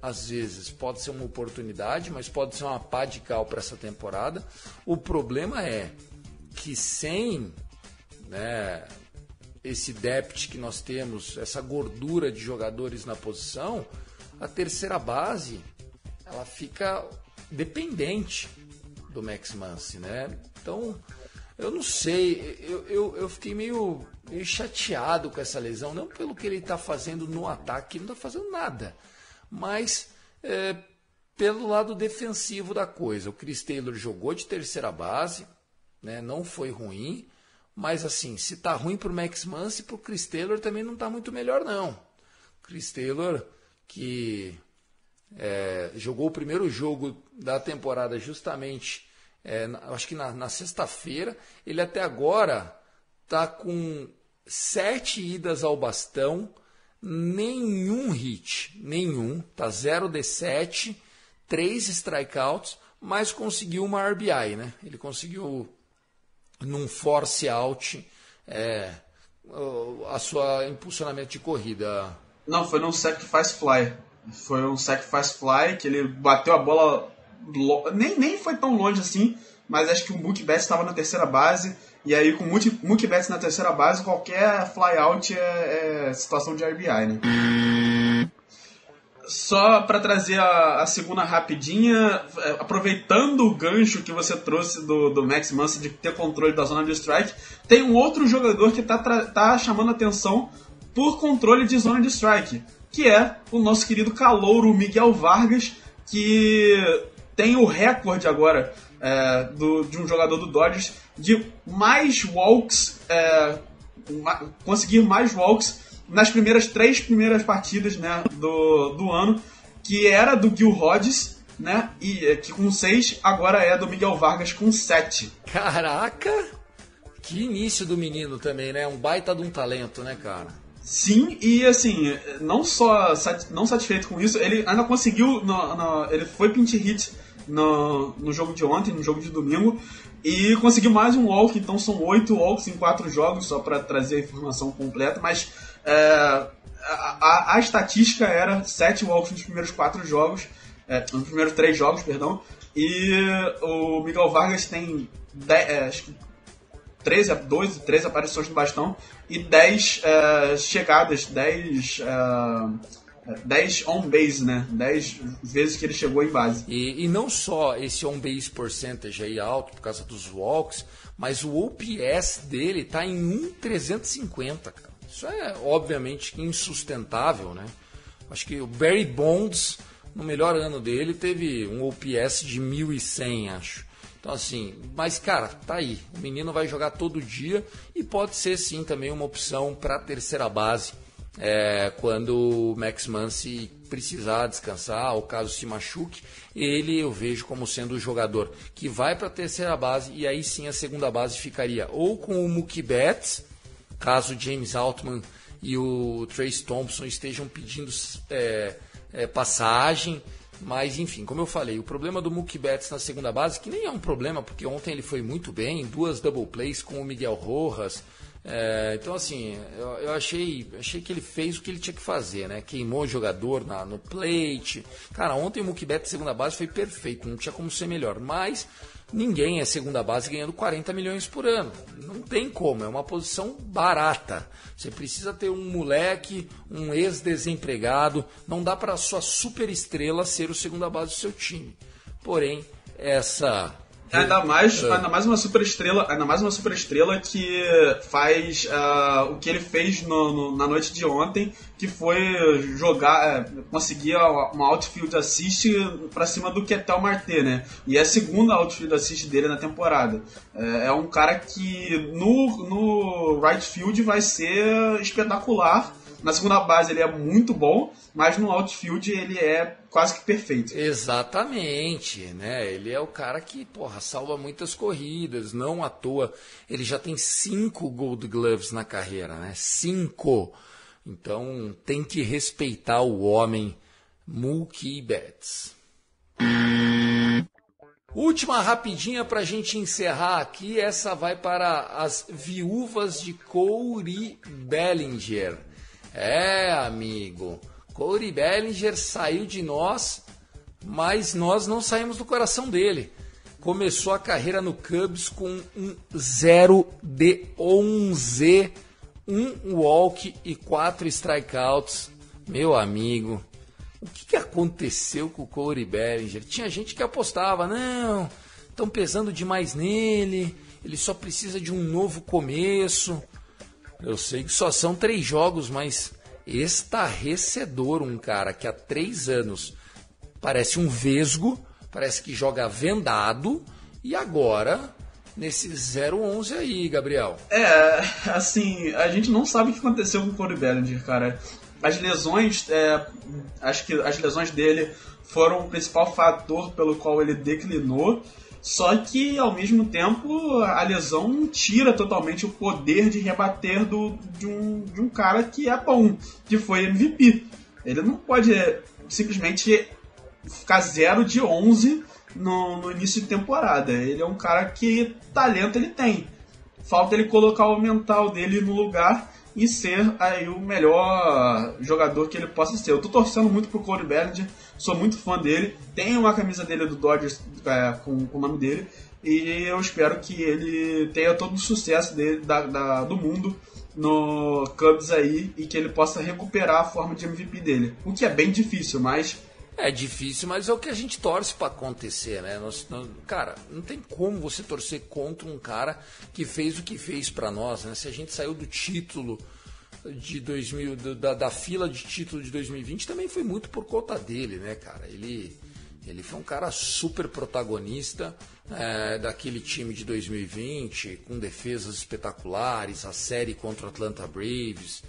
às vezes pode ser uma oportunidade, mas pode ser uma pá de cal para essa temporada. O problema é que sem né, esse depth que nós temos, essa gordura de jogadores na posição, a terceira base ela fica dependente do Max Muncy, né? Então, eu não sei, eu, eu, eu fiquei meio, meio chateado com essa lesão, não pelo que ele está fazendo no ataque, não está fazendo nada, mas é, pelo lado defensivo da coisa. O Chris Taylor jogou de terceira base, né? não foi ruim, mas assim, se tá ruim para o Max Muncy, o Chris Taylor também não está muito melhor não. Chris Taylor que é, jogou o primeiro jogo da temporada justamente, é, acho que na, na sexta-feira. Ele até agora está com sete idas ao bastão, nenhum hit, nenhum, tá 0 de 7, três strikeouts, mas conseguiu uma RBI, né? Ele conseguiu num force out é, a sua impulsionamento de corrida. Não, foi num sacrifice fly. Foi um sacrifice fly que ele bateu a bola. Nem, nem foi tão longe assim, mas acho que o Mookie Betts estava na terceira base. E aí, com o Mookie Betts na terceira base, qualquer fly out é, é situação de RBI, né? Só para trazer a, a, segunda rapidinha, é, aproveitando o gancho que você trouxe do, do Max Muncy de ter controle da zona de strike, tem um outro jogador que tá, tá chamando atenção por controle de zona de strike que é o nosso querido calouro Miguel Vargas, que tem o recorde agora é, do, de um jogador do Dodgers de mais walks, é, conseguir mais walks nas primeiras três primeiras partidas né, do, do ano, que era do Gil Hodges, né? E é, que com seis agora é do Miguel Vargas com sete. Caraca! Que início do menino também, né? Um baita de um talento, né, cara? Sim, e assim, não só não satisfeito com isso, ele ainda conseguiu. No, no, ele foi pinch hit no, no jogo de ontem, no jogo de domingo. E conseguiu mais um walk, então são oito walks em quatro jogos, só para trazer a informação completa. Mas é, a, a, a, estatística era sete walks nos primeiros quatro jogos, é, nos primeiros três jogos, perdão. E o Miguel Vargas tem dez, é, acho que 13, 12, 13 aparições no bastão e 10 é, chegadas, 10 10 on base, né? 10 vezes que ele chegou em base. E, e não só esse on base percentage aí alto por causa dos walks, mas o OPS dele tá em 1,350, cara. Isso é obviamente insustentável, né? Acho que o Barry Bonds, no melhor ano dele, teve um OPS de 1.100, acho. Então, assim, mas cara, tá aí. O menino vai jogar todo dia e pode ser sim também uma opção para terceira base é, quando o Max Muncy precisar descansar, ou caso se machuque, ele eu vejo como sendo o jogador que vai para a terceira base e aí sim a segunda base ficaria ou com o Mookie Betts, caso James Altman e o Trace Thompson estejam pedindo é, é, passagem. Mas enfim, como eu falei, o problema do Mookie Betts na segunda base, que nem é um problema, porque ontem ele foi muito bem, duas double plays com o Miguel Rojas, é, então, assim, eu, eu, achei, achei que ele fez o que ele tinha que fazer, né? Queimou o jogador na, no plate. Cara, ontem o Mukibet segunda base foi perfeito, não tinha como ser melhor. Mas ninguém é segunda base ganhando 40 milhões por ano. Não tem como, é uma posição barata. Você precisa ter um moleque, um ex-desempregado. Não dá para sua super estrela ser o segunda base do seu time. Porém, essa Ainda mais, é. ainda mais uma super estrela, ainda mais uma super estrela que faz uh, o que ele fez no, no, na noite de ontem, que foi jogar, uh, conseguir uma outfield assist para cima do Ketel Marte, né? E é a segunda outfield assist dele na temporada. Uh, é um cara que no, no right field vai ser espetacular na segunda base ele é muito bom, mas no outfield ele é quase que perfeito. Exatamente, né? Ele é o cara que, porra, salva muitas corridas, não à toa. Ele já tem cinco Gold Gloves na carreira, né? Cinco. Então tem que respeitar o homem Mookie Betts. Última rapidinha para a gente encerrar aqui. Essa vai para as viúvas de Corey Bellinger. É, amigo. Corey Bellinger saiu de nós, mas nós não saímos do coração dele. Começou a carreira no Cubs com um 0 de 11, um walk e quatro strikeouts. Meu amigo, o que, que aconteceu com o Corey Bellinger? Tinha gente que apostava, não, estão pesando demais nele, ele só precisa de um novo começo. Eu sei que só são três jogos, mas estarrecedor um cara que há três anos parece um vesgo, parece que joga vendado, e agora nesse 0-11 aí, Gabriel. É, assim, a gente não sabe o que aconteceu com o Corey Bellinger, cara. As lesões, é, acho que as lesões dele foram o principal fator pelo qual ele declinou. Só que, ao mesmo tempo, a lesão tira totalmente o poder de rebater do, de, um, de um cara que é bom, que foi MVP. Ele não pode é, simplesmente ficar 0 de 11 no, no, início de temporada. Ele é um cara que talento ele tem. Falta ele colocar o mental dele no lugar e ser aí o melhor jogador que ele possa ser. Eu tô torcendo muito pro Corey Bellinger, sou muito fã dele, tenho uma camisa dele do Dodgers é, com, com, o nome dele e eu espero que ele tenha todo o sucesso dele, da, da, do mundo no Cubs aí e que ele possa recuperar a forma de MVP dele. O que é bem difícil, mas é difícil, mas é o que a gente torce para acontecer, né? Nós, cara, não tem como você torcer contra um cara que fez o que fez para nós, né? Se a gente saiu do título de 2000, da, da fila de título de 2020, também foi muito por conta dele, né, cara? Ele, ele foi um cara super protagonista é, daquele time de 2020, com defesas espetaculares, a série contra o Atlanta Braves.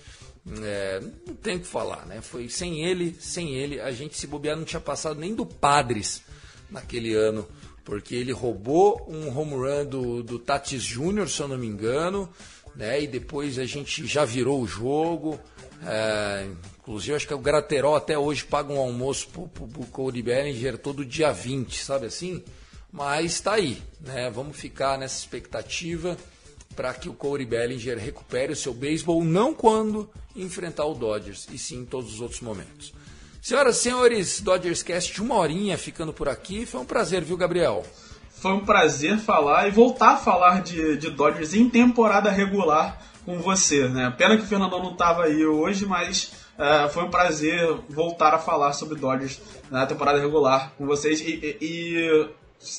É, não tem o que falar, né? Foi sem ele, sem ele, a gente se bobear não tinha passado nem do Padres naquele ano, porque ele roubou um home run do, do Tatis Júnior, se eu não me engano, né? E depois a gente já virou o jogo. É, inclusive, acho que o Graterol até hoje paga um almoço pro, pro, pro Cody Bellinger todo dia 20, sabe assim? Mas está aí, né? Vamos ficar nessa expectativa para que o Corey Bellinger recupere o seu beisebol, não quando enfrentar o Dodgers, e sim em todos os outros momentos. Senhoras e senhores, Dodgers Cast, uma horinha ficando por aqui. Foi um prazer, viu, Gabriel? Foi um prazer falar e voltar a falar de, de Dodgers em temporada regular com você, né? Pena que o Fernandão não estava aí hoje, mas uh, foi um prazer voltar a falar sobre Dodgers na temporada regular com vocês e, e, e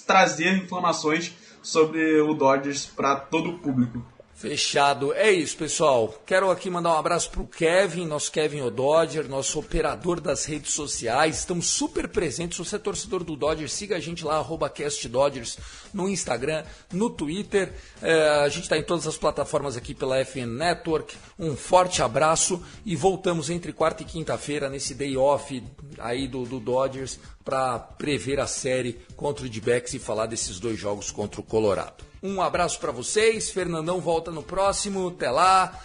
trazer informações sobre o Dodgers para todo o público. Fechado. É isso, pessoal. Quero aqui mandar um abraço pro Kevin, nosso Kevin O'Dodger, nosso operador das redes sociais. Estamos super presentes. Se você é torcedor do Dodgers, siga a gente lá, CastDodgers, no Instagram, no Twitter. É, a gente está em todas as plataformas aqui pela FN Network. Um forte abraço e voltamos entre quarta e quinta-feira nesse day off aí do, do Dodgers para prever a série contra o D-Backs e falar desses dois jogos contra o Colorado. Um abraço para vocês. Fernandão volta no próximo. Até lá.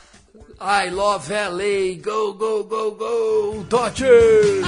I love LA. Go, go, go, go. Dodgers!